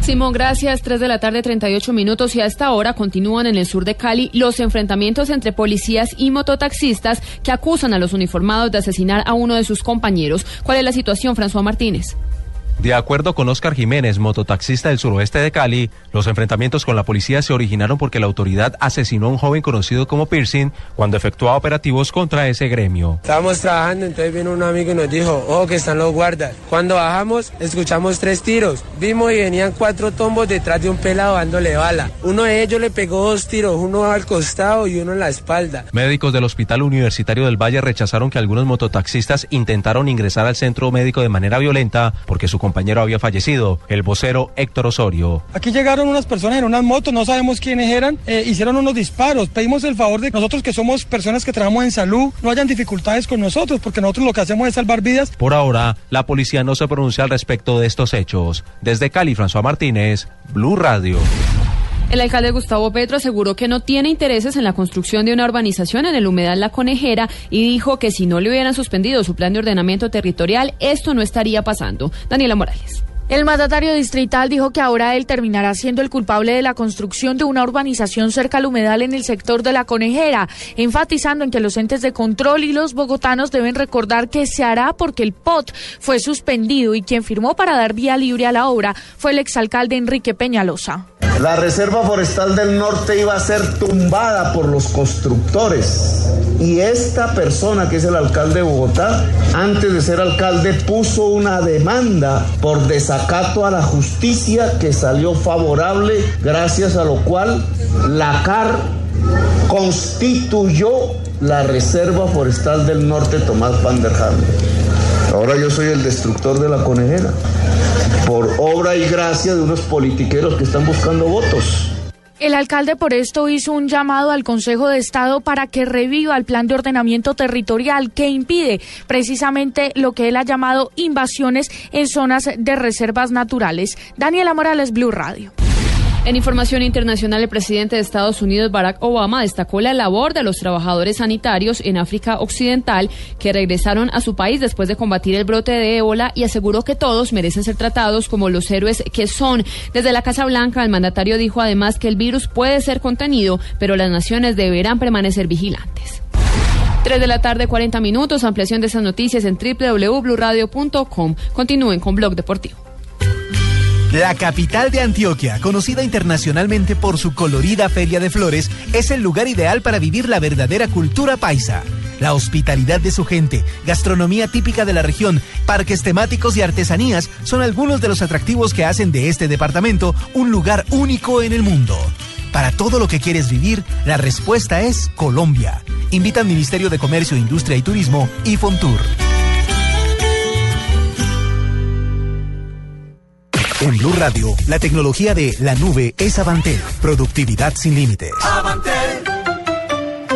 Simón, gracias. 3 de la tarde, 38 minutos. Y a esta hora continúan en el sur de Cali los enfrentamientos entre policías y mototaxistas que acusan a los uniformados de asesinar a uno de sus compañeros. ¿Cuál es la situación, François Martínez? De acuerdo con Oscar Jiménez, mototaxista del suroeste de Cali, los enfrentamientos con la policía se originaron porque la autoridad asesinó a un joven conocido como Piercing cuando efectuaba operativos contra ese gremio. Estábamos trabajando, entonces vino un amigo y nos dijo, oh, que están los guardas. Cuando bajamos, escuchamos tres tiros. Vimos y venían cuatro tombos detrás de un pelado dándole bala. Uno de ellos le pegó dos tiros, uno al costado y uno en la espalda. Médicos del Hospital Universitario del Valle rechazaron que algunos mototaxistas intentaron ingresar al centro médico de manera violenta porque su compañero había fallecido, el vocero Héctor Osorio. Aquí llegaron unas personas en unas motos, no sabemos quiénes eran, eh, hicieron unos disparos. Pedimos el favor de nosotros que somos personas que trabajamos en salud, no hayan dificultades con nosotros, porque nosotros lo que hacemos es salvar vidas. Por ahora, la policía no se pronuncia al respecto de estos hechos. Desde Cali, François Martínez, Blue Radio. El alcalde Gustavo Petro aseguró que no tiene intereses en la construcción de una urbanización en el humedal La Conejera y dijo que si no le hubieran suspendido su plan de ordenamiento territorial, esto no estaría pasando. Daniela Morales. El mandatario distrital dijo que ahora él terminará siendo el culpable de la construcción de una urbanización cerca al humedal en el sector de la conejera, enfatizando en que los entes de control y los bogotanos deben recordar que se hará porque el POT fue suspendido y quien firmó para dar vía libre a la obra fue el exalcalde Enrique Peñalosa. La Reserva Forestal del Norte iba a ser tumbada por los constructores. Y esta persona, que es el alcalde de Bogotá, antes de ser alcalde, puso una demanda por desacato a la justicia que salió favorable, gracias a lo cual la CAR constituyó la Reserva Forestal del Norte Tomás Van der Hande. Ahora yo soy el destructor de la conejera por obra y gracia de unos politiqueros que están buscando votos. El alcalde por esto hizo un llamado al Consejo de Estado para que reviva el plan de ordenamiento territorial que impide precisamente lo que él ha llamado invasiones en zonas de reservas naturales. Daniela Morales, Blue Radio. En información internacional, el presidente de Estados Unidos, Barack Obama, destacó la labor de los trabajadores sanitarios en África Occidental que regresaron a su país después de combatir el brote de ébola y aseguró que todos merecen ser tratados como los héroes que son. Desde la Casa Blanca, el mandatario dijo además que el virus puede ser contenido, pero las naciones deberán permanecer vigilantes. 3 de la tarde, 40 minutos. Ampliación de esas noticias en www.bluradio.com. Continúen con Blog Deportivo. La capital de Antioquia, conocida internacionalmente por su colorida feria de flores, es el lugar ideal para vivir la verdadera cultura paisa. La hospitalidad de su gente, gastronomía típica de la región, parques temáticos y artesanías son algunos de los atractivos que hacen de este departamento un lugar único en el mundo. Para todo lo que quieres vivir, la respuesta es Colombia. Invita al Ministerio de Comercio, Industria y Turismo y Fontur. En Blue Radio, la tecnología de la nube es Avantel. Productividad sin límites.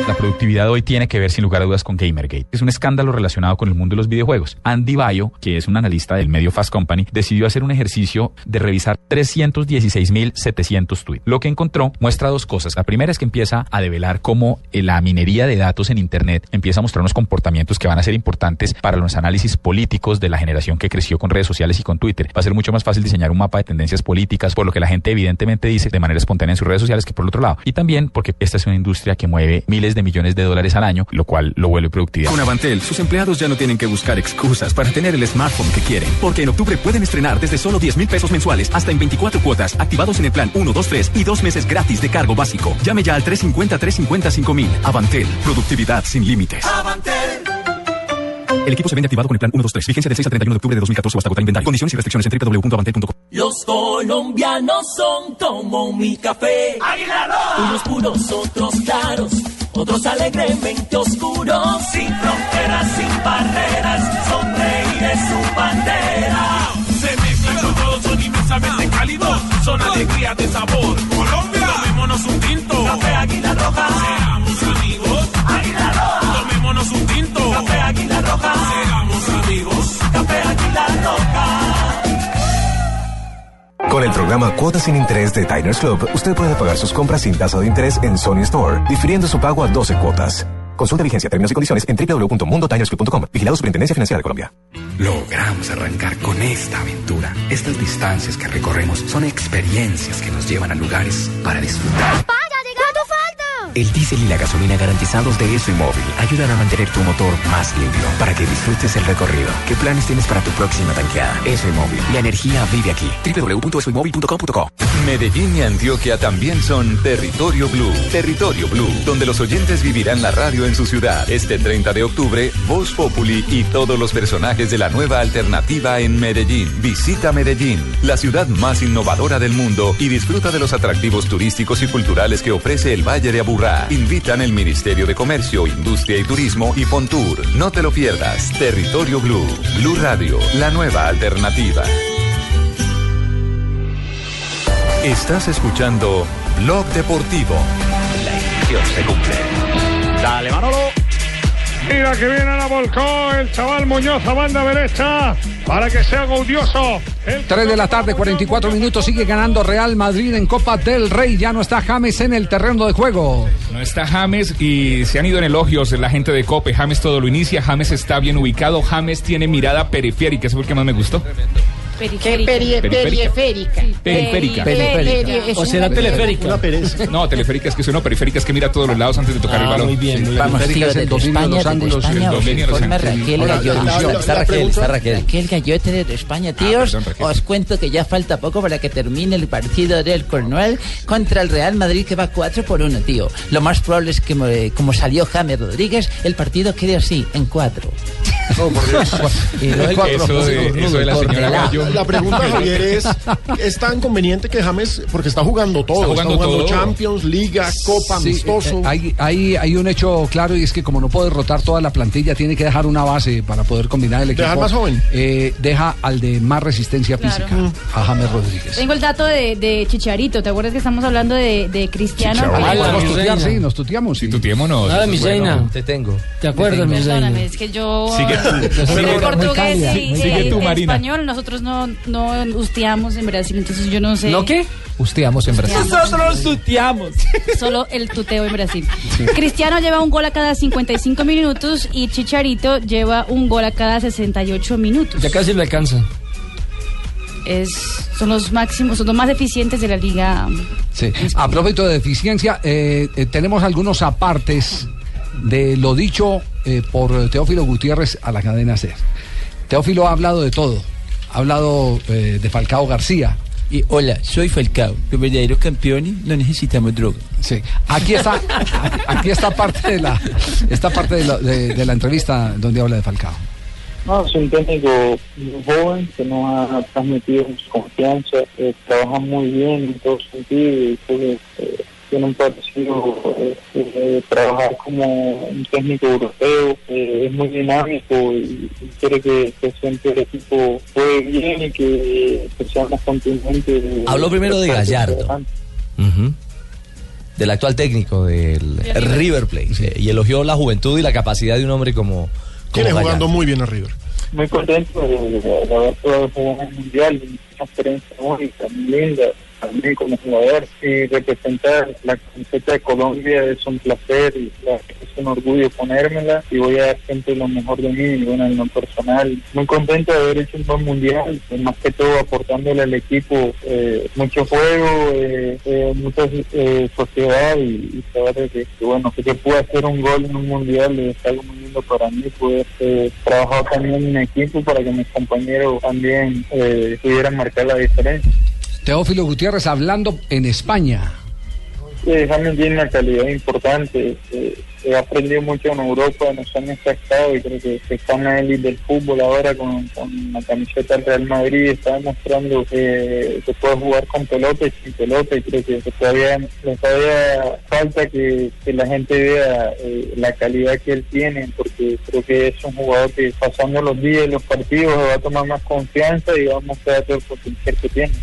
La productividad hoy tiene que ver sin lugar a dudas con Gamergate. Es un escándalo relacionado con el mundo de los videojuegos. Andy Bayo, que es un analista del medio Fast Company, decidió hacer un ejercicio de revisar 316.700 tweets. Lo que encontró muestra dos cosas. La primera es que empieza a develar cómo eh, la minería de datos en Internet empieza a mostrar unos comportamientos que van a ser importantes para los análisis políticos de la generación que creció con redes sociales y con Twitter. Va a ser mucho más fácil diseñar un mapa de tendencias políticas, por lo que la gente evidentemente dice de manera espontánea en sus redes sociales que por otro lado. Y también porque esta es una industria que mueve miles de millones de dólares al año, lo cual lo vuelve productividad. Con Avantel, sus empleados ya no tienen que buscar excusas para tener el smartphone que quieren. Porque en octubre pueden estrenar desde solo 10 mil pesos mensuales hasta en 24 cuotas, activados en el plan 1, 2, 3 y dos meses gratis de cargo básico. Llame ya al 350-350-5000. mil. Avantel, productividad sin límites. El equipo se vende activado con el plan 123. Vigencia del 6 al 31 de octubre de 2014 o hasta agotar inventario. Condiciones y restricciones en www.avante.com. Los colombianos son como mi café. ¡Águila Unos puros, otros claros, otros alegremente oscuros. Sin fronteras, sin barreras, son reyes su bandera. Se mezclan con todos, son inmensamente cálidos, son alegría de sabor. Colombia, tomémonos un tinto. Café Águila Roja. Seamos amigos. Águila Roja. Tomémonos un tinto. Café con el programa Cuotas sin Interés de Diners Club, usted puede pagar sus compras sin tasa de interés en Sony Store, difiriendo su pago a 12 cuotas. Consulta vigencia, términos y condiciones en www.mundotinersclub.com. Vigilado Superintendencia Financiera de Colombia. Logramos arrancar con esta aventura. Estas distancias que recorremos son experiencias que nos llevan a lugares para disfrutar el diésel y la gasolina garantizados de ESO y móvil ayudan a mantener tu motor más limpio para que disfrutes el recorrido. ¿Qué planes tienes para tu próxima tanqueada? ESO y móvil. La energía vive aquí. www.esoymóvil.com.co Medellín y Antioquia también son Territorio Blue. Territorio Blue, donde los oyentes vivirán la radio en su ciudad. Este 30 de octubre, Voz Populi y todos los personajes de la nueva alternativa en Medellín. Visita Medellín, la ciudad más innovadora del mundo y disfruta de los atractivos turísticos y culturales que ofrece el Valle de Aburrá. Invitan el Ministerio de Comercio, Industria y Turismo y Fontour. No te lo pierdas. Territorio Blue. Blue Radio, la nueva alternativa. Estás escuchando Blog Deportivo. La intención se cumple. Dale, Manolo. Mira que viene la volcó el chaval Muñoz a banda derecha para que sea gaudioso. 3 de la tarde, 44 minutos, sigue ganando Real Madrid en Copa del Rey. Ya no está James en el terreno de juego. No está James y se han ido en elogios la gente de Cope. James todo lo inicia, James está bien ubicado, James tiene mirada periférica, eso es lo que más me gustó. Periférica. Periférica. Periférica. Periférica. O será teleférica. No, teleférica es que suena periférica, es que mira a todos los lados antes de tocar el Ah, balón. muy bien, muy bien. Vamos, tío, desde dominio de España, los desde ángulos, el España, dominio de los informe ángulos. Raquel Gallote. Está Raquel, está Raquel. Raquel Gallote desde España, tíos. perdón, Raquel. Os cuento que ya falta poco para que termine el partido del Cornwall contra el Real Madrid que va 4 por 1, tío. Lo más probable es que, eh, como salió James Rodríguez, el partido quede así, en 4. [LAUGHS] Y no el cuatro, Eso de- Rodrigo, eso de la Rodrigo, señora la- Gallo. La pregunta, [LAUGHS] Javier, es: ¿es tan conveniente que James, porque está jugando todo, está jugando jugando, todo. Champions, Liga, Copa, Sí, amistoso? eh, hay, hay, hay un hecho claro y es que como no puede rotar toda la plantilla, tiene que dejar una base para poder combinar el equipo. ¿Dejar más joven? Eh, deja al de más resistencia Claro. física, a James Rodríguez. Tengo el dato de, de Chicharito. ¿Te acuerdas que estamos hablando de, de Cristiano? Ah, podemos tutear, sí, nos tuteamos. Sí, tuteémonos. Nada, mi reina. Te tengo. ¿Te acuerdas, mi Perdóname, es que yo. Sigue tú. Tú. portugués y Marina. español. Nosotros no, no usteamos en Brasil, entonces yo no sé. ¿No qué? Usteamos en Brasil. Nosotros tuteamos. [LAUGHS] Solo el tuteo en Brasil. Cristiano lleva un gol a cada 55 minutos y Chicharito lleva un gol a cada 68 minutos. Ya casi le alcanza. Es, son los máximos, son los más eficientes de la liga. Sí. A propósito de eficiencia, eh, eh, tenemos algunos apartes de lo dicho eh, por Teófilo Gutiérrez a la cadena SER. Teófilo ha hablado de todo. Ha hablado eh, de Falcao García. Y hola, soy Falcao. Los verdaderos campeones no necesitamos droga. Sí. Aquí está, aquí está parte de la, esta parte de la, de- de la entrevista donde habla de Falcao. No, es un técnico joven que nos ha transmitido mucha confianza, eh, trabaja muy bien en todo sentido y eh, tiene un parecido eh, trabajar como un técnico europeo, eh, es muy dinámico y, y quiere que, que siempre el equipo juegue bien y que, que sea más contundente. Habló primero de Gallardo. Del actual técnico del River Plate. Y elogió la juventud y la capacidad de un hombre como. Tiene jugando muy bien a River. muy contento de, de- de haber podido jugar en el mundial, una experiencia única, muy linda, también como jugador y representar la camiseta de Colombia es un placer y es un orgullo ponérmela y voy a dar siempre lo mejor de mí, bueno, en lo personal, muy contento de haber hecho un buen mundial, y más que todo aportándole al equipo eh, mucho juego, eh, eh, mucha eh, sociedad y, y saber que, que, bueno, que yo pude hacer un gol en un mundial es algo muy lindo para mí, poder eh, trabajar también en equipo para que mis compañeros también eh, pudieran marcar la diferencia. Teófilo Gutiérrez hablando en España. Eh, James tiene una calidad importante. eh, he aprendido mucho en Europa en los años que estado y creo que, que está en la élite del fútbol ahora con, la camiseta del Real Madrid. Está demostrando que se puede jugar con pelota y sin pelota y creo que, que todavía, falta que, que la gente vea eh, la calidad que él tiene porque creo que es un jugador que pasando los días y los partidos va a tomar más confianza y va a mostrar todo el potencial que tiene.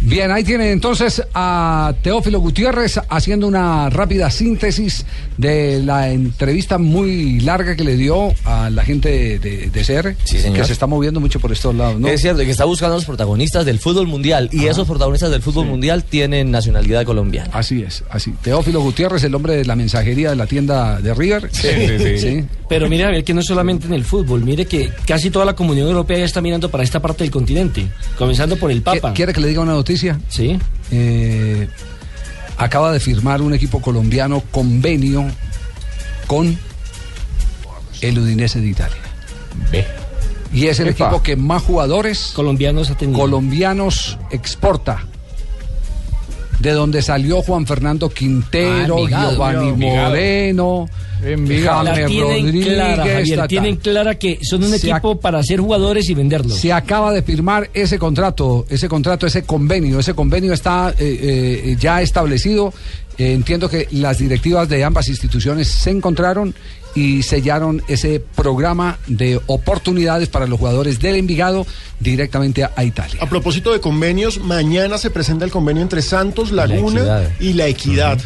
Bien, ahí tienen entonces a Teófilo Gutiérrez haciendo una rápida síntesis de la entrevista muy larga que le dio a la gente de, de, de CR, señor. que se está moviendo mucho por estos lados, ¿no? Es cierto, que está buscando a los protagonistas del fútbol mundial y esos protagonistas del fútbol mundial tienen nacionalidad colombiana. Así es, así. Teófilo Gutiérrez, el hombre de la mensajería de la tienda de River. Sí. Pero mire, a ver, que no solamente en el fútbol, mire que casi toda la comunidad europea ya está mirando para esta parte del continente, comenzando por el Papa. ¿Quiere que le diga una noticia? Sí. Eh, acaba de firmar un equipo colombiano convenio con el Udinese de Italia. Y es el Epa. equipo que más jugadores colombianos colombianos exporta. De donde salió Juan Fernando Quintero, Ah, Envigado, Giovanni Envigado. Moreno, La James tienen Rodríguez. clara, Javier, ta, ta. tienen clara que son un equipo para ser jugadores y venderlos. Se acaba de firmar ese contrato, ese contrato, ese convenio. Ese convenio está eh, eh, ya establecido. Eh, entiendo que las directivas de ambas instituciones se encontraron y sellaron ese programa de oportunidades para los jugadores del Envigado directamente a, a Italia. A propósito de convenios, mañana se presenta el convenio entre Santos, Laguna y La Equidad.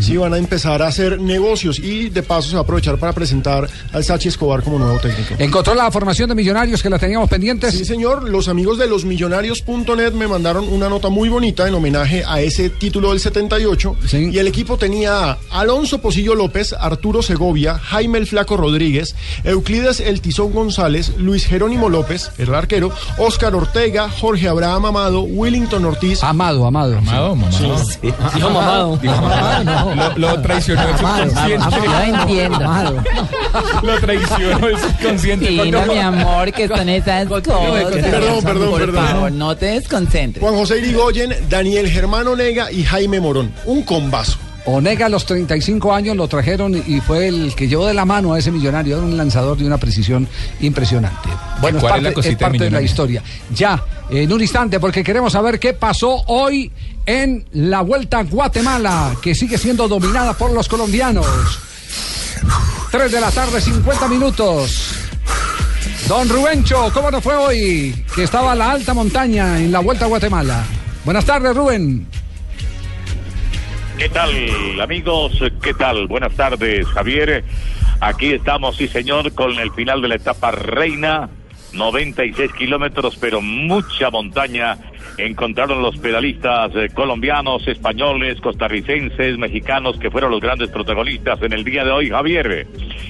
Sí, van a empezar a hacer negocios y de paso se va a aprovechar para presentar al Sachi Escobar como nuevo técnico. ¿Encontró la formación de millonarios que la teníamos pendientes? Sí, señor. Los amigos de losmillonarios.net me mandaron una nota muy bonita en homenaje a ese título del 78. Y el equipo tenía a Alonso Posillo López, Arturo Segovia, Jaime el Flaco Rodríguez, Euclides El Tizón González, Luis Jerónimo López, el arquero, Óscar Ortega, Jorge Abraham Amado, Willington Ortiz. Amado, Amado. Amado, mamado. Sí. Dijo mamado. Dijo mamado, no. Lo, lo traicionó el subconsciente. No entiendo. [LAUGHS] Lo traicionó el subconsciente. Sí, no, mi amor, que son esas cosas. Perdón, perdón, Por perdón. favor, no te desconcentres. Juan José Irigoyen, Daniel Germán Onega y Jaime Morón. Un combazo. Onega a los 35 años lo trajeron y fue el que llevó de la mano a ese millonario. Era un lanzador de una precisión impresionante. Bueno, es ¿Cuál es la parte, cosita es parte de de la historia. Ya, en un instante, porque queremos saber qué pasó hoy en la Vuelta a Guatemala, que sigue siendo dominada por los colombianos. 3 de la tarde, 50 minutos. Don Rubencho, ¿cómo nos fue hoy? Que estaba la alta montaña en la Vuelta a Guatemala. Buenas tardes, Rubén. ¿Qué tal, amigos? ¿Qué tal? Buenas tardes, Javier. Aquí estamos, sí, señor, con el final de la etapa reina. 96 kilómetros, pero mucha montaña. Encontraron los pedalistas eh, colombianos, españoles, costarricenses, mexicanos, que fueron los grandes protagonistas en el día de hoy. Javier,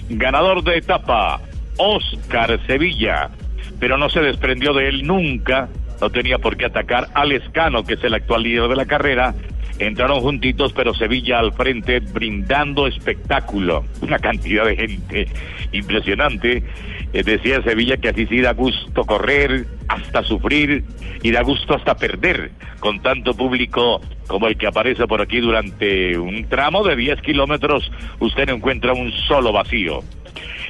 ganador de etapa, Oscar Sevilla, pero no se desprendió de él nunca. No tenía por qué atacar al Escano, que es el actual líder de la carrera. Entraron juntitos, pero Sevilla al frente brindando espectáculo. Una cantidad de gente impresionante. Eh, decía Sevilla que así sí da gusto correr, hasta sufrir y da gusto hasta perder con tanto público como el que aparece por aquí durante un tramo de 10 kilómetros. Usted no encuentra un solo vacío.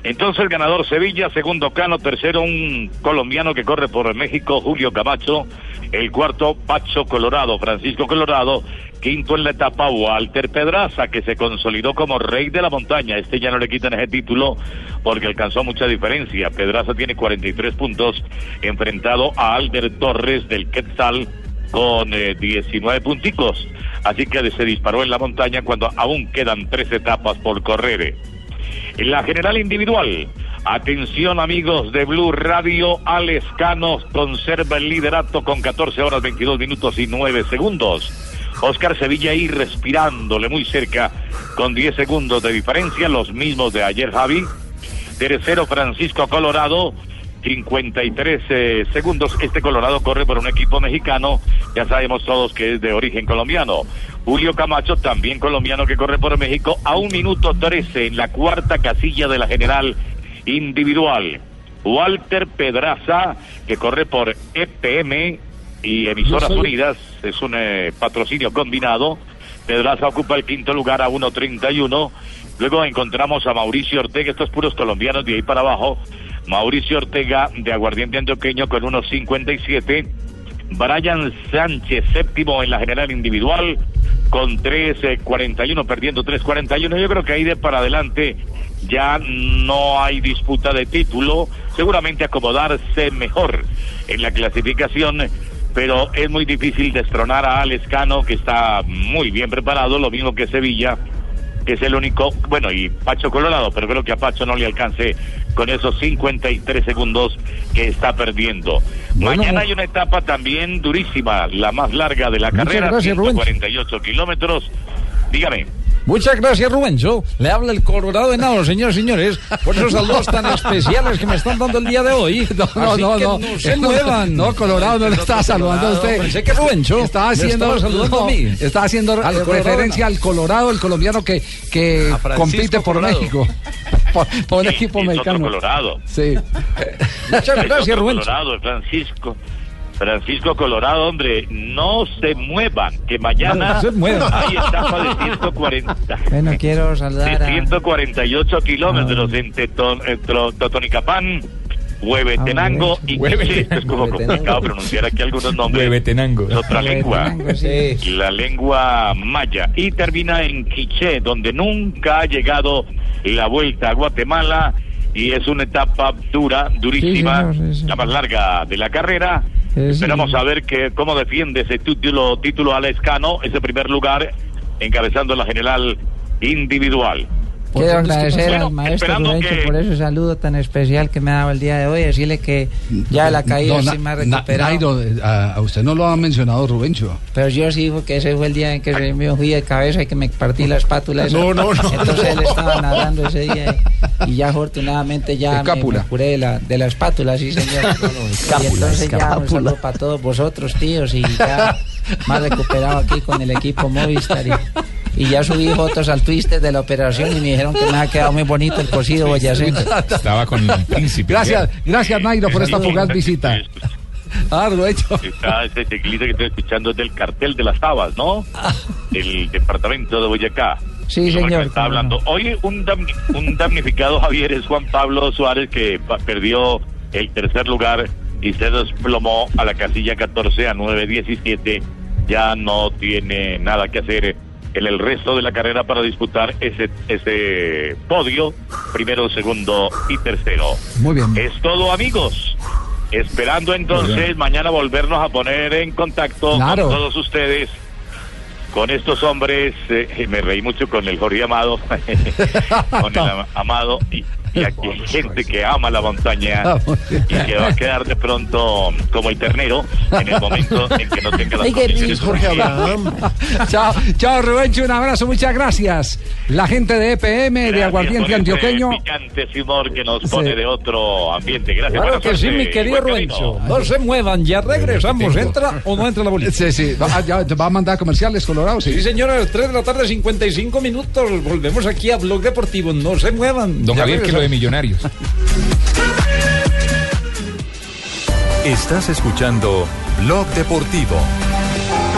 Entonces el ganador Sevilla, segundo Cano, tercero un colombiano que corre por México, Julio Camacho, el cuarto Pacho Colorado, Francisco Colorado, quinto en la etapa Walter Pedraza, que se consolidó como rey de la montaña. Este ya no le quitan ese título porque alcanzó mucha diferencia. Pedraza tiene 43 puntos, enfrentado a Albert Torres del Quetzal con eh, 19 punticos. Así que se disparó en la montaña cuando aún quedan tres etapas por correr. La general individual, atención amigos de Blue Radio, Alex Cano conserva el liderato con 14 horas 22 minutos y 9 segundos. Oscar Sevilla ahí respirándole muy cerca con 10 segundos de diferencia, los mismos de ayer Javi. Tercero Francisco Colorado, 53 eh, segundos. Este Colorado corre por un equipo mexicano, ya sabemos todos que es de origen colombiano. Julio Camacho, también colombiano que corre por México, a un minuto 13 en la cuarta casilla de la general individual. Walter Pedraza, que corre por EPM y Emisoras soy- Unidas, es un eh, patrocinio combinado. Pedraza ocupa el quinto lugar a 1.31. Luego encontramos a Mauricio Ortega, estos puros colombianos de ahí para abajo. Mauricio Ortega de Aguardiente Antioqueño con 1.57. Brian Sánchez, séptimo en la general individual, con 3.41, perdiendo 3.41. Yo creo que ahí de para adelante ya no hay disputa de título. Seguramente acomodarse mejor en la clasificación pero es muy difícil destronar a Alex Cano, que está muy bien preparado, lo mismo que Sevilla, que es el único, bueno, y Pacho Colorado, pero creo que a Pacho no le alcance con esos 53 segundos que está perdiendo. Mañana hay una etapa también durísima, la más larga de la carrera, gracias, Rubén. 148 kilómetros. Dígame. Muchas gracias, Rubencho. Le habla el Colorado de Nado, señores y señores, por esos saludos tan especiales que me están dando el día de hoy. No, [LAUGHS] no, Así no, que no. se muevan. No, Colorado no le estaba saludando a usted. Pensé que Rubencho Estaba haciendo, estaba saludando no, a mí. estaba haciendo Al Colorado, referencia no. al Colorado, el colombiano que, que compite por Colorado. México. [LAUGHS] Por, por un Sí, equipo mexicano. Colorado. Sí. Muchas gracias, Rubencho. Colorado, Francisco. Francisco Colorado, hombre, no se muevan, que mañana No se muevan. hay etapa de 140. Bueno, quiero saludar de a... 148 kilómetros entre, Ton- entre Totonicapán, Huevetenango y Quiché. Esto es como complicado pronunciar aquí algunos nombres. Huevetenango. Es otra lengua. Sí. La lengua maya. Y termina en Quiché, donde nunca ha llegado la vuelta a Guatemala. Y es una etapa dura, durísima, Sí, señor, sí, sí. la más larga de la carrera. Sí, Esperamos a ver que, cómo defiende ese título, título Alex Cano, ese primer lugar, encabezando la general individual. Quiero agradecer al maestro Rubencho que- por ese saludo tan especial que me ha dado el día de hoy. Decirle que ya la caída No, na- sí me ha na- recuperado. Nairo, a, a usted no lo ha mencionado Rubencho. Pero yo sí, porque ese fue el día en que se me fui de cabeza y que me partí la espátula. esa. No, no, no. Entonces él estaba nadando ese día y, y ya afortunadamente ya me, me curé de la, de la espátula, sí señor. [LAUGHS] y escápula, entonces ya un saludo para todos vosotros, tíos, y ya más recuperado aquí con el equipo Movistar. Y, y ya subí fotos al Twister de la operación y me dijeron que me ha quedado muy bonito el cocido boyacense. Estaba con el príncipe. Gracias, gracias Nairo por esta fugaz visita. Ah, Rubencho. Está ese que estoy escuchando es del cartel de las Tabas, ¿no? El departamento de Boyacá. Sí, que señor, Está hablando. Hoy un, damni- un damnificado, [LAUGHS] Javier, es Juan Pablo Suárez, que perdió el tercer lugar y se desplomó a la casilla 14 a 9.17. Ya no tiene nada que hacer en el resto de la carrera para disputar ese, ese podio, primero, segundo y tercero. Muy bien. Es todo, amigos. Esperando entonces mañana volvernos a poner en contacto Claro. con todos ustedes, con estos hombres. eh, me reí mucho con el Jorge Amado, [LAUGHS] con el Am- Amado, y, y aquí hay gente que ama la montaña y que va a quedar de pronto como el ternero en el momento en que no tenga las condiciones. [LAUGHS] chao, chao Rubencho, un abrazo, muchas gracias. La gente de EPM, de Gracias Aguardiente por ese Antioqueño. picante ese humor que nos Sí. pone de otro ambiente. Gracias. Claro que sí, mi querido. Rubencho. No se muevan, ya regresamos. ¿Entra o no entra la bolita? Sí, sí, va, ya- va a mandar comerciales, Colorado, sí. Sí, señores, 3 de la tarde, 55 minutos. Volvemos aquí a Blog Deportivo. No se muevan. Don Ya Javier, que lo de millonarios. Estás escuchando Blog Deportivo.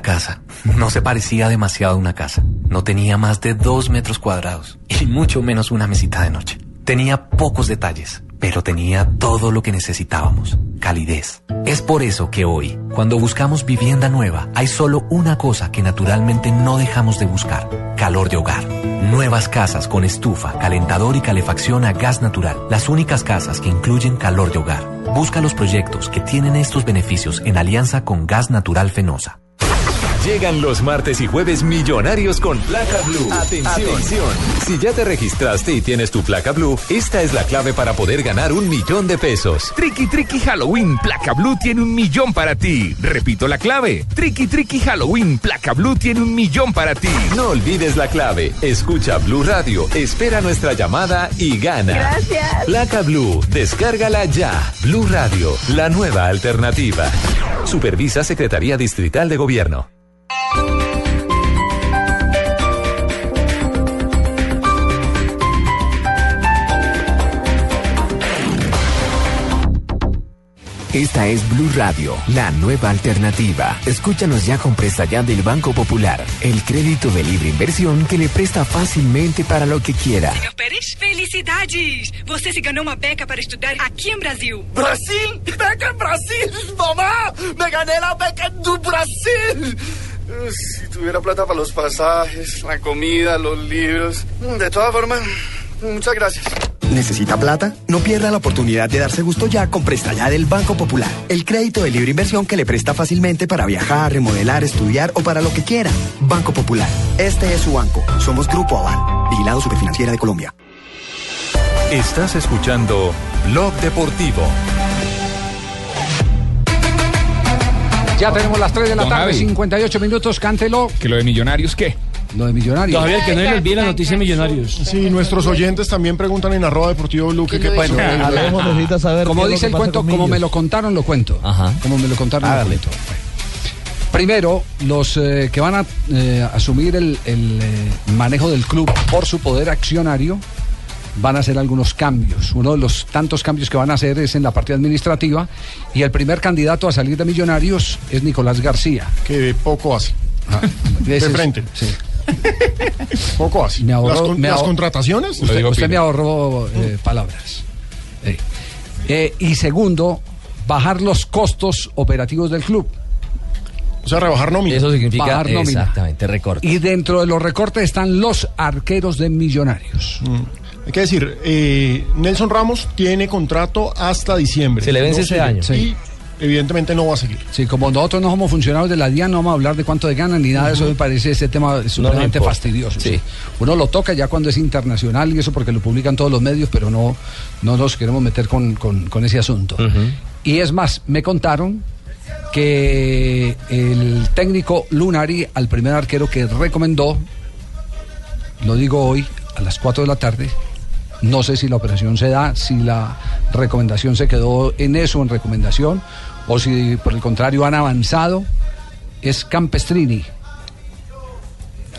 Casa. No se parecía demasiado a una casa. No tenía más de dos metros cuadrados y mucho menos una mesita de noche. Tenía pocos detalles, pero tenía todo lo que necesitábamos. Calidez. Es por eso que hoy, cuando buscamos vivienda nueva, hay solo una cosa que naturalmente no dejamos de buscar. Calor de hogar. Nuevas casas con estufa, calentador y calefacción a gas natural. Las únicas casas que incluyen calor de hogar. Busca los proyectos que tienen estos beneficios en alianza con Gas Natural Fenosa. Llegan los martes y jueves millonarios con placa blue. Atención. Si ya te registraste y tienes tu placa blue, esta es la clave para poder ganar un millón de pesos. Tricky Tricky Halloween Placa Blue tiene un millón para ti. Repito la clave. Tricky Tricky Halloween Placa Blue tiene un millón para ti. No olvides la clave. Escucha Blue Radio, espera nuestra llamada y gana. Gracias. Placa Blue, descárgala ya. Blue Radio, la nueva alternativa. Supervisa Secretaría Distrital de Gobierno. Esta es Blue Radio, la nueva alternativa. Escúchanos ya con presta ya del Banco Popular, el crédito de libre inversión que le presta fácilmente para lo que quiera. Senhor Pérez, felicidades! Você se ganhou uma beca para estudar aqui em Brasil. Brasil? Beca en Brasil, mamá. Me gané la beca do Brasil. Uh, Si tuviera plata para los pasajes, la comida, los libros. De todas formas, muchas gracias. ¿Necesita plata? No pierda la oportunidad de darse gusto ya con Presta Ya del Banco Popular. El crédito de libre inversión que le presta fácilmente para viajar, remodelar, estudiar o para lo que quiera. Banco Popular. Este es su banco. Somos Grupo Aval. Vigilado Superfinanciera de Colombia. Estás escuchando Blog Deportivo. Ya tenemos las 3 de la Don tarde, Javi. 58 minutos, cántelo. ¿Que lo de Millonarios qué? Lo de Millonarios. Todavía que no les olvide la noticia de Millonarios. Sí, nuestros oyentes también preguntan en arroba deportivo blue que qué pasó. Como dice el cuento, como me lo contaron, lo cuento. Como me lo contaron, lo cuento. Primero, los eh, que van a eh, asumir el, el, eh, manejo del club por su poder accionario van a hacer algunos cambios. Uno de los tantos cambios que van a hacer es en la parte administrativa y el primer candidato a salir de Millonarios es Nicolás García. Que poco hace. [LAUGHS] de frente. Sí. [LAUGHS] Poco así. Me ahorró- las, con- me las contrataciones. Usted, usted me ahorró eh, palabras. Eh, eh, y segundo, bajar los costos operativos del club. O sea, rebajar nómina. Eso significa Bajar nómina. exactamente recorte. Y dentro de los recortes están los arqueros de millonarios. Hay que decir, eh, Nelson Ramos tiene contrato hasta diciembre. Se le vence No ese año. Y evidentemente no va a seguir. Sí, como nosotros no somos funcionarios de la DIAN, no vamos a hablar de cuánto de ganan ni nada de eso, me parece ese tema sumamente fastidioso. Sí. sí. Uno lo toca ya cuando es internacional y eso porque lo publican todos los medios, pero no, no nos queremos meter con, con- con ese asunto. Y es más, me contaron que el técnico Lunari, al primer arquero que recomendó, lo digo hoy, a las 4 de la tarde, no sé si la operación se da, si la recomendación se quedó en eso, en recomendación, o si por el contrario han avanzado, es Campestrini.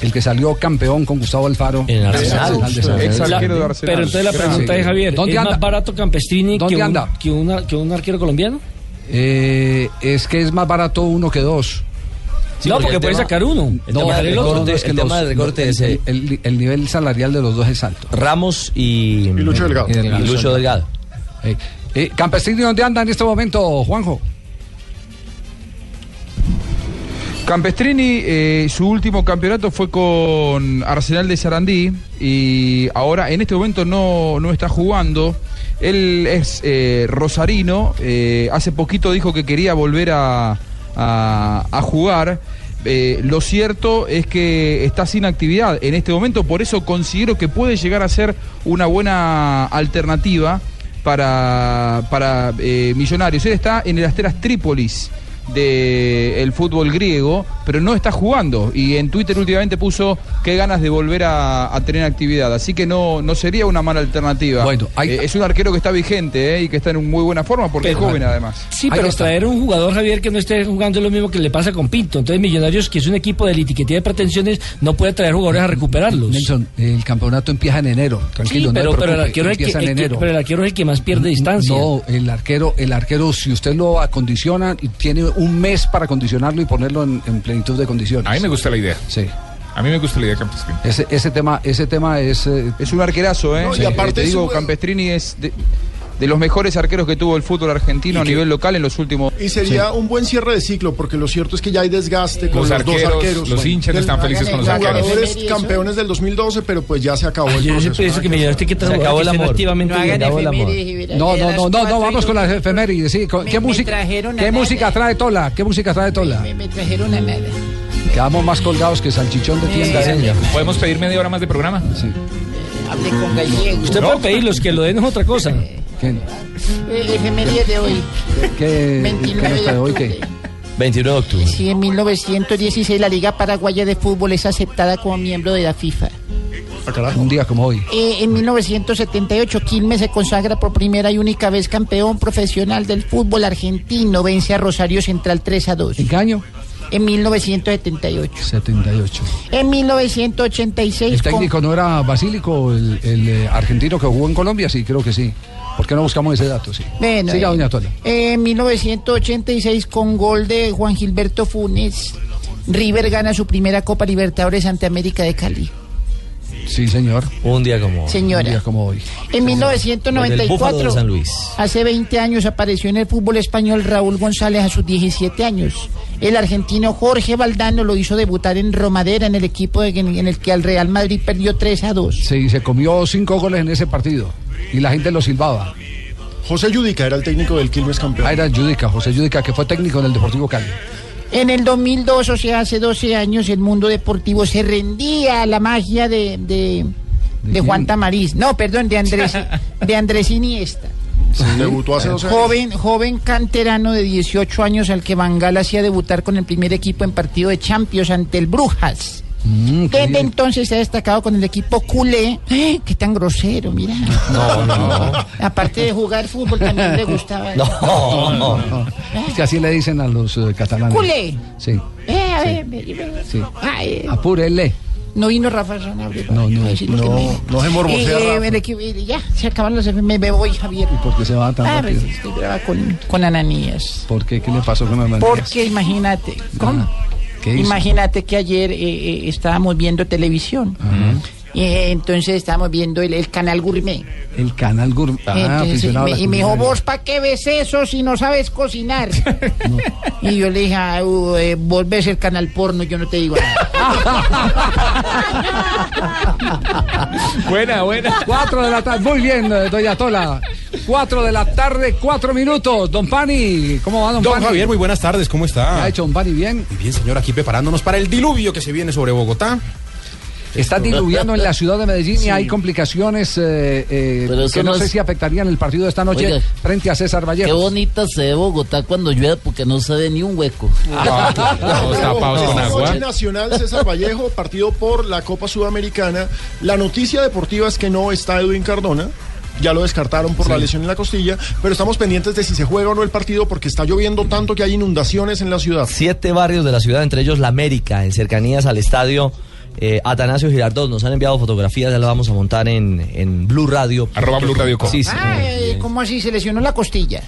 El que salió campeón con Gustavo Alfaro. En Arsenal. Pero entonces la pregunta es, Javier, ¿Dónde ¿es anda? más barato Campestrini ¿Dónde que un, anda? que, una- que un arquero colombiano? Eh, es que es más barato uno que dos. Sí, No, porque puede sacar uno. el tema del recorte- es que el tema del recorte es, eh, el- el nivel salarial de los dos es alto. Ramos y, Lucho Delgado. y Lucho Delgado. Eh, eh, Campestrini, ¿dónde anda en este momento, Juanjo? Campestrini, eh, su último campeonato fue con Arsenal de Sarandí y ahora en este momento no, no está jugando. Él es eh, rosarino, eh, hace poquito dijo que quería volver a, a- a jugar. Eh, lo cierto es que está sin actividad en este momento, por eso considero que puede llegar a ser una buena alternativa para, para eh, Millonarios. Él está en el Asteras Trípolis del fútbol griego, pero no está jugando. Y en Twitter últimamente puso qué ganas de volver a, a tener actividad. Así que no, no sería una mala alternativa. Bueno, Eh, es un arquero que está vigente eh, y que está en muy buena forma porque Pero- es joven además. Sí, pero traer un jugador, Javier, que no esté jugando es lo mismo que le pasa con Pinto. Entonces, Millonarios, que es un equipo de litiquetía de pretensiones, no puede traer jugadores a recuperarlos. Nelson, el campeonato empieza en enero. Tranquilo, Sí, pero, el arquero es el que, empieza en el que- enero. pero el arquero es el que más pierde distancia. No, el arquero, el arquero, si usted lo acondiciona, y tiene un mes para condicionarlo y ponerlo en, en plenitud de condiciones. A mí me gusta la idea. Sí. A mí me gusta la idea de Campestrini. Ese, ese tema, ese tema es. eh, Es un arquerazo, ¿eh? No, y Sí, aparte te es digo, un- Campestrini es de, de los mejores arqueros que tuvo el fútbol argentino a nivel local en los últimos. Y sería un buen cierre de ciclo, porque lo cierto es que ya hay desgaste con Los los, dos arqueros, arqueros. los hinchas están felices con los arqueros. Jugadores campeones del 2012, pero pues ya se acabó el Yo proceso. pienso que Millonarios tiene que Se acabó el amor. No No, no, no, no, no, vamos con las efemérides. Sí. ¿Qué me música? ¿Qué música trae Tola? ¿Qué música trae Tola? Me, me trajeron a nada. Quedamos más colgados que salchichón de tienda. ¿eh? ¿Podemos pedir media hora más de programa? Sí. Hablé con Gallego. Usted puede pedir los que lo den es otra cosa. ¿Qué, Eh, efeméride de hoy. qué, 29 qué nos de hoy? octubre. ¿Qué? 29 de octubre. Sí, en 1916 la Liga Paraguaya de Fútbol es aceptada como miembro de la FIFA. Un día como hoy. Eh, en 1978 Quilmes se consagra por primera y única vez campeón profesional del fútbol argentino. Vence a Rosario Central 3 a 2. ¿En qué año? En 1978. 78. En 1986 ¿El con- técnico no era Basílico, el, el, eh, argentino que jugó en Colombia? Sí, creo que sí. ¿Por qué no buscamos ese dato? Sí. Bueno, Siga, eh, doña Tola. En 1986, con gol de Juan Gilberto Funes, River gana su primera Copa Libertadores ante América de Cali. Sí, señor. Un día como Señora. Un día como hoy. En Con el Búfalo 1994, de San Luis. hace 20 años, apareció en el fútbol español Raúl González a sus 17 años. El argentino Jorge Valdano lo hizo debutar en Romadera, en el equipo de- en el que al Real Madrid perdió 3 a 2. Sí, se comió cinco goles en ese partido. Y la gente lo silbaba. José Yudica era el técnico del Quilmes campeón. Ah, era Yudica, José Yudica, que fue técnico en el Deportivo Cali. En el 2002, o sea, hace 12 años, el mundo deportivo se rendía a la magia de, de, de Juan Tamariz. No, perdón, de Andrés, [LAUGHS] de Andrés Iniesta. Debutó hace 12 años. Joven, joven canterano de 18 años al que Bangal hacía debutar con el primer equipo en partido de Champions ante el Brujas. Mm, qué Desde bien. entonces se ha destacado con el equipo culé. ¡Ay, ¡Qué tan grosero, mira! No, no. Aparte de jugar fútbol, también le gustaba. No, no, no. Es que así le dicen a los eh, catalanes. Culé. Sí, Eh, a ver, ve- ve- sí. Ay, Apúrele. No vino Rafa Sanabria. No, no, Ay, sí, no, me- no se morbosea, Eh, Rafa. eh, ya, se acaban los me, me voy, Javier. ¿Por qué se va tan Ah, rápido? pues, brava con, con Ananías. ¿Por qué? ¿Qué le pasó con la Porque imagínate, ¿cómo? Imagínate que ayer eh, eh, estábamos viendo televisión. Eh, entonces estábamos viendo el, el canal Gourmet. El canal Gourmet. Ah, Entonces, me- y me dijo, vos, ¿para qué ves eso si no sabes cocinar? [LAUGHS] Y yo le dije, "Ah, uh, eh, vos ves el canal porno, yo no te digo nada. [LAUGHS] Buena, buena. Cuatro de la tarde. Muy bien, eh, doña Tola. Cuatro de la tarde, cuatro minutos. Don Pani, ¿cómo va, don, Don Pani? Javier, muy buenas tardes, ¿cómo ¿Qué está? ha hecho don Pani bien? Muy bien, señor, aquí preparándonos para el diluvio que se viene sobre Bogotá. Está diluviando en la ciudad de Medellín y hay complicaciones eh, eh, que no no sé si afectarían el partido de esta noche Oiga, frente a César Vallejo. Qué bonita se ve Bogotá cuando llueve porque no se ve ni un hueco. [LAUGHS] Noche Nacional César Vallejo, partido por la Copa Sudamericana. La noticia deportiva es que no está Edwin Cardona. Ya lo descartaron por la lesión en la costilla, pero estamos pendientes de si se juega o no el partido porque está lloviendo tanto que hay inundaciones en la ciudad. Siete barrios de la ciudad, entre ellos La América, en cercanías al estadio eh, Atanasio Girardot. Nos han enviado fotografías, ya las vamos a montar en, en Blue Radio. Arroba Blue Radio Com. Sí, sí. ¿cómo así? Se lesionó la costilla.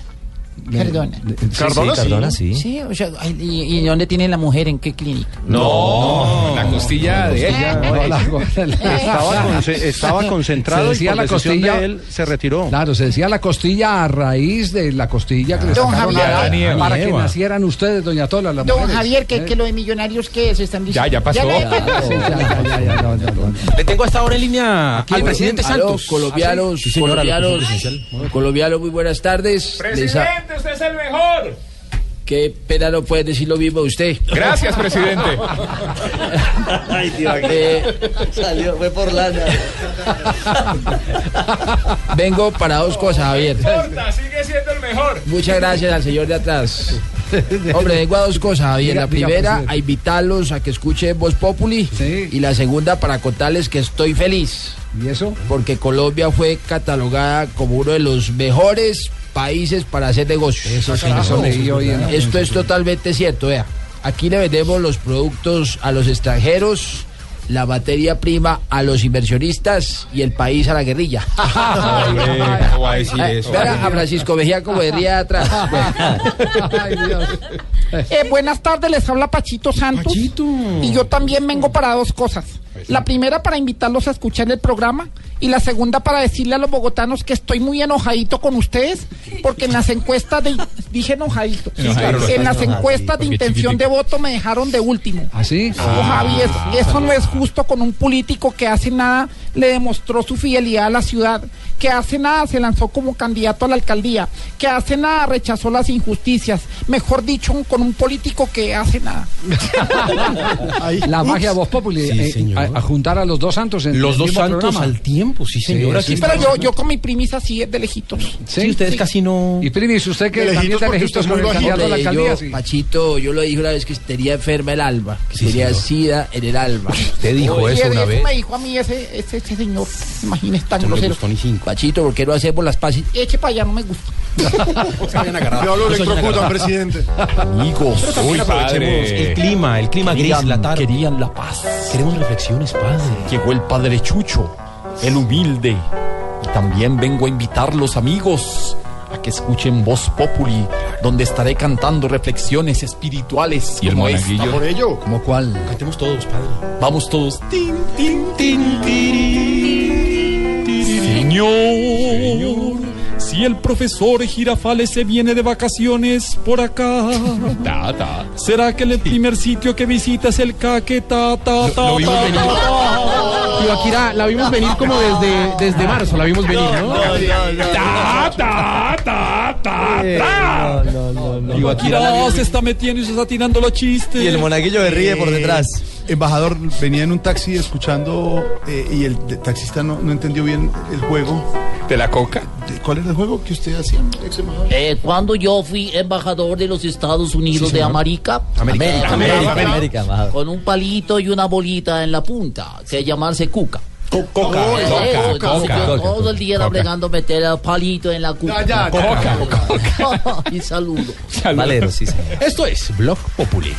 Perdona. ¿Cardona sí, Cardona sí. Sí, o sea, ¿y, y dónde tiene la mujer? ¿En qué clínica? No, la costilla de ella. [LAUGHS] [LAUGHS] Estaba, conce- estaba concentrado Se y decía por la costilla- de él se retiró. Claro, se decía la costilla a raíz de la costilla que le Don sacaron Javier. a- y Eva. para que nacieran ustedes, doña Tola. las Don mujeres. Javier, que, ¿Eh? que lo de millonarios, ¿qué es? Están diciendo. Ya, ya pasó. le- tengo hasta ahora en línea al presidente Santos. colombianos, colombianos, muy buenas tardes. Les usted es el mejor. Qué pena no puede decir lo mismo usted. Gracias, presidente. [LAUGHS] Ay, Salió, fue por lana. Vengo para dos cosas, Javier. sigue siendo el mejor. Muchas gracias al señor de atrás. Hombre, vengo a dos cosas, Javier. Diga- La primera, a invitarlos a que escuchen Voz Populi. Y la segunda, para contarles que estoy feliz. ¿Y eso? Porque Colombia fue catalogada como uno de los mejores países para hacer negocios. Eso sí, eso leí hoy en- Esto es totalmente cierto, vea. Aquí le vendemos los productos a los extranjeros, la materia prima a los inversionistas y el país a la guerrilla. [LAUGHS] Hombre, ¿cómo va a Eh, Francisco Mejía como de ría atrás. [LAUGHS] Bueno. Eh, buenas tardes, les habla Pachito Santos. Y yo también vengo para dos cosas. La primera para invitarlos a escuchar el programa Y la segunda para decirle a los bogotanos que estoy muy enojadito con ustedes, porque en las encuestas de... Dije enojadito. Enojadito. En las encuestas de intención de voto me dejaron de último. ¿Así? Javi, es- eso no es justo con un político que hace nada le demostró su fidelidad a la ciudad, que hace nada se lanzó como candidato a la alcaldía, que hace nada rechazó las injusticias, mejor dicho, con un político que hace nada. La magia Voz Populi, Sí, eh, señor. a, a juntar a los dos santos en Los el dos santos programa. al tiempo, sí, señora. sí, Pero yo, yo con mi primisa sí es de lejitos. Sí, ustedes casi no. Y Primis, usted que De también lejitos de lejitos con es el candidato a la alcaldía. Yo, sí. Pachito, yo lo dije una vez que tenía enferma el alma, que señor. sida en el alma. Usted dijo Oye, eso una vez. me dijo a mí ese, ese señor. Imagínese tan Eso no le grosero. gustó ni cinco. Pachito, ¿por qué no hacemos las paces? Eche para allá, no me gusta. [LAUGHS] Lo electrocutan, presidente. Amigos, Pero también hoy aprovechemos padre. el clima, el clima Querían- gris, la tarde. Querían la paz. Queremos reflexiones, padre. Llegó el padre Chucho, el humilde. Y también vengo a invitar los amigos a que escuchen Voz Populi, donde estaré cantando reflexiones espirituales. ¿Y el como monaguillo? esta. Por ello. ¿Cómo cuál? Cantemos todos, padre. Vamos todos. Tin, tin, tin, tiri. Señor, si el profesor Girafales se viene de vacaciones por acá, ¿será que el primer sitio que visita es el Caquetá? Ta, ta, Lo vimos ta, venir. ta? Ibaquira, la vimos venir como desde, desde marzo, la vimos venir, ¿no? Ta, ta, ta, ta, ta. Se está metiendo y se está tirando los chistes. Y el monaguillo se ríe por detrás. Embajador, venía en un taxi escuchando eh, y el taxista no, no entendió bien el juego. ¿De la coca? De- ¿Cuál era el juego que usted hacía, ex embajador? Eh, cuando yo fui embajador de los Estados Unidos Sí, de. América, América, eh, con un palito y una bolita en la punta, que llamarse cuca. Coca, Oh, coca, entonces coca, todo el día bregando meter el palito en la cuca. Ya, ya, ya. [LAUGHS] y saludo. Valero, sí, señor. Esto es Blog Populi.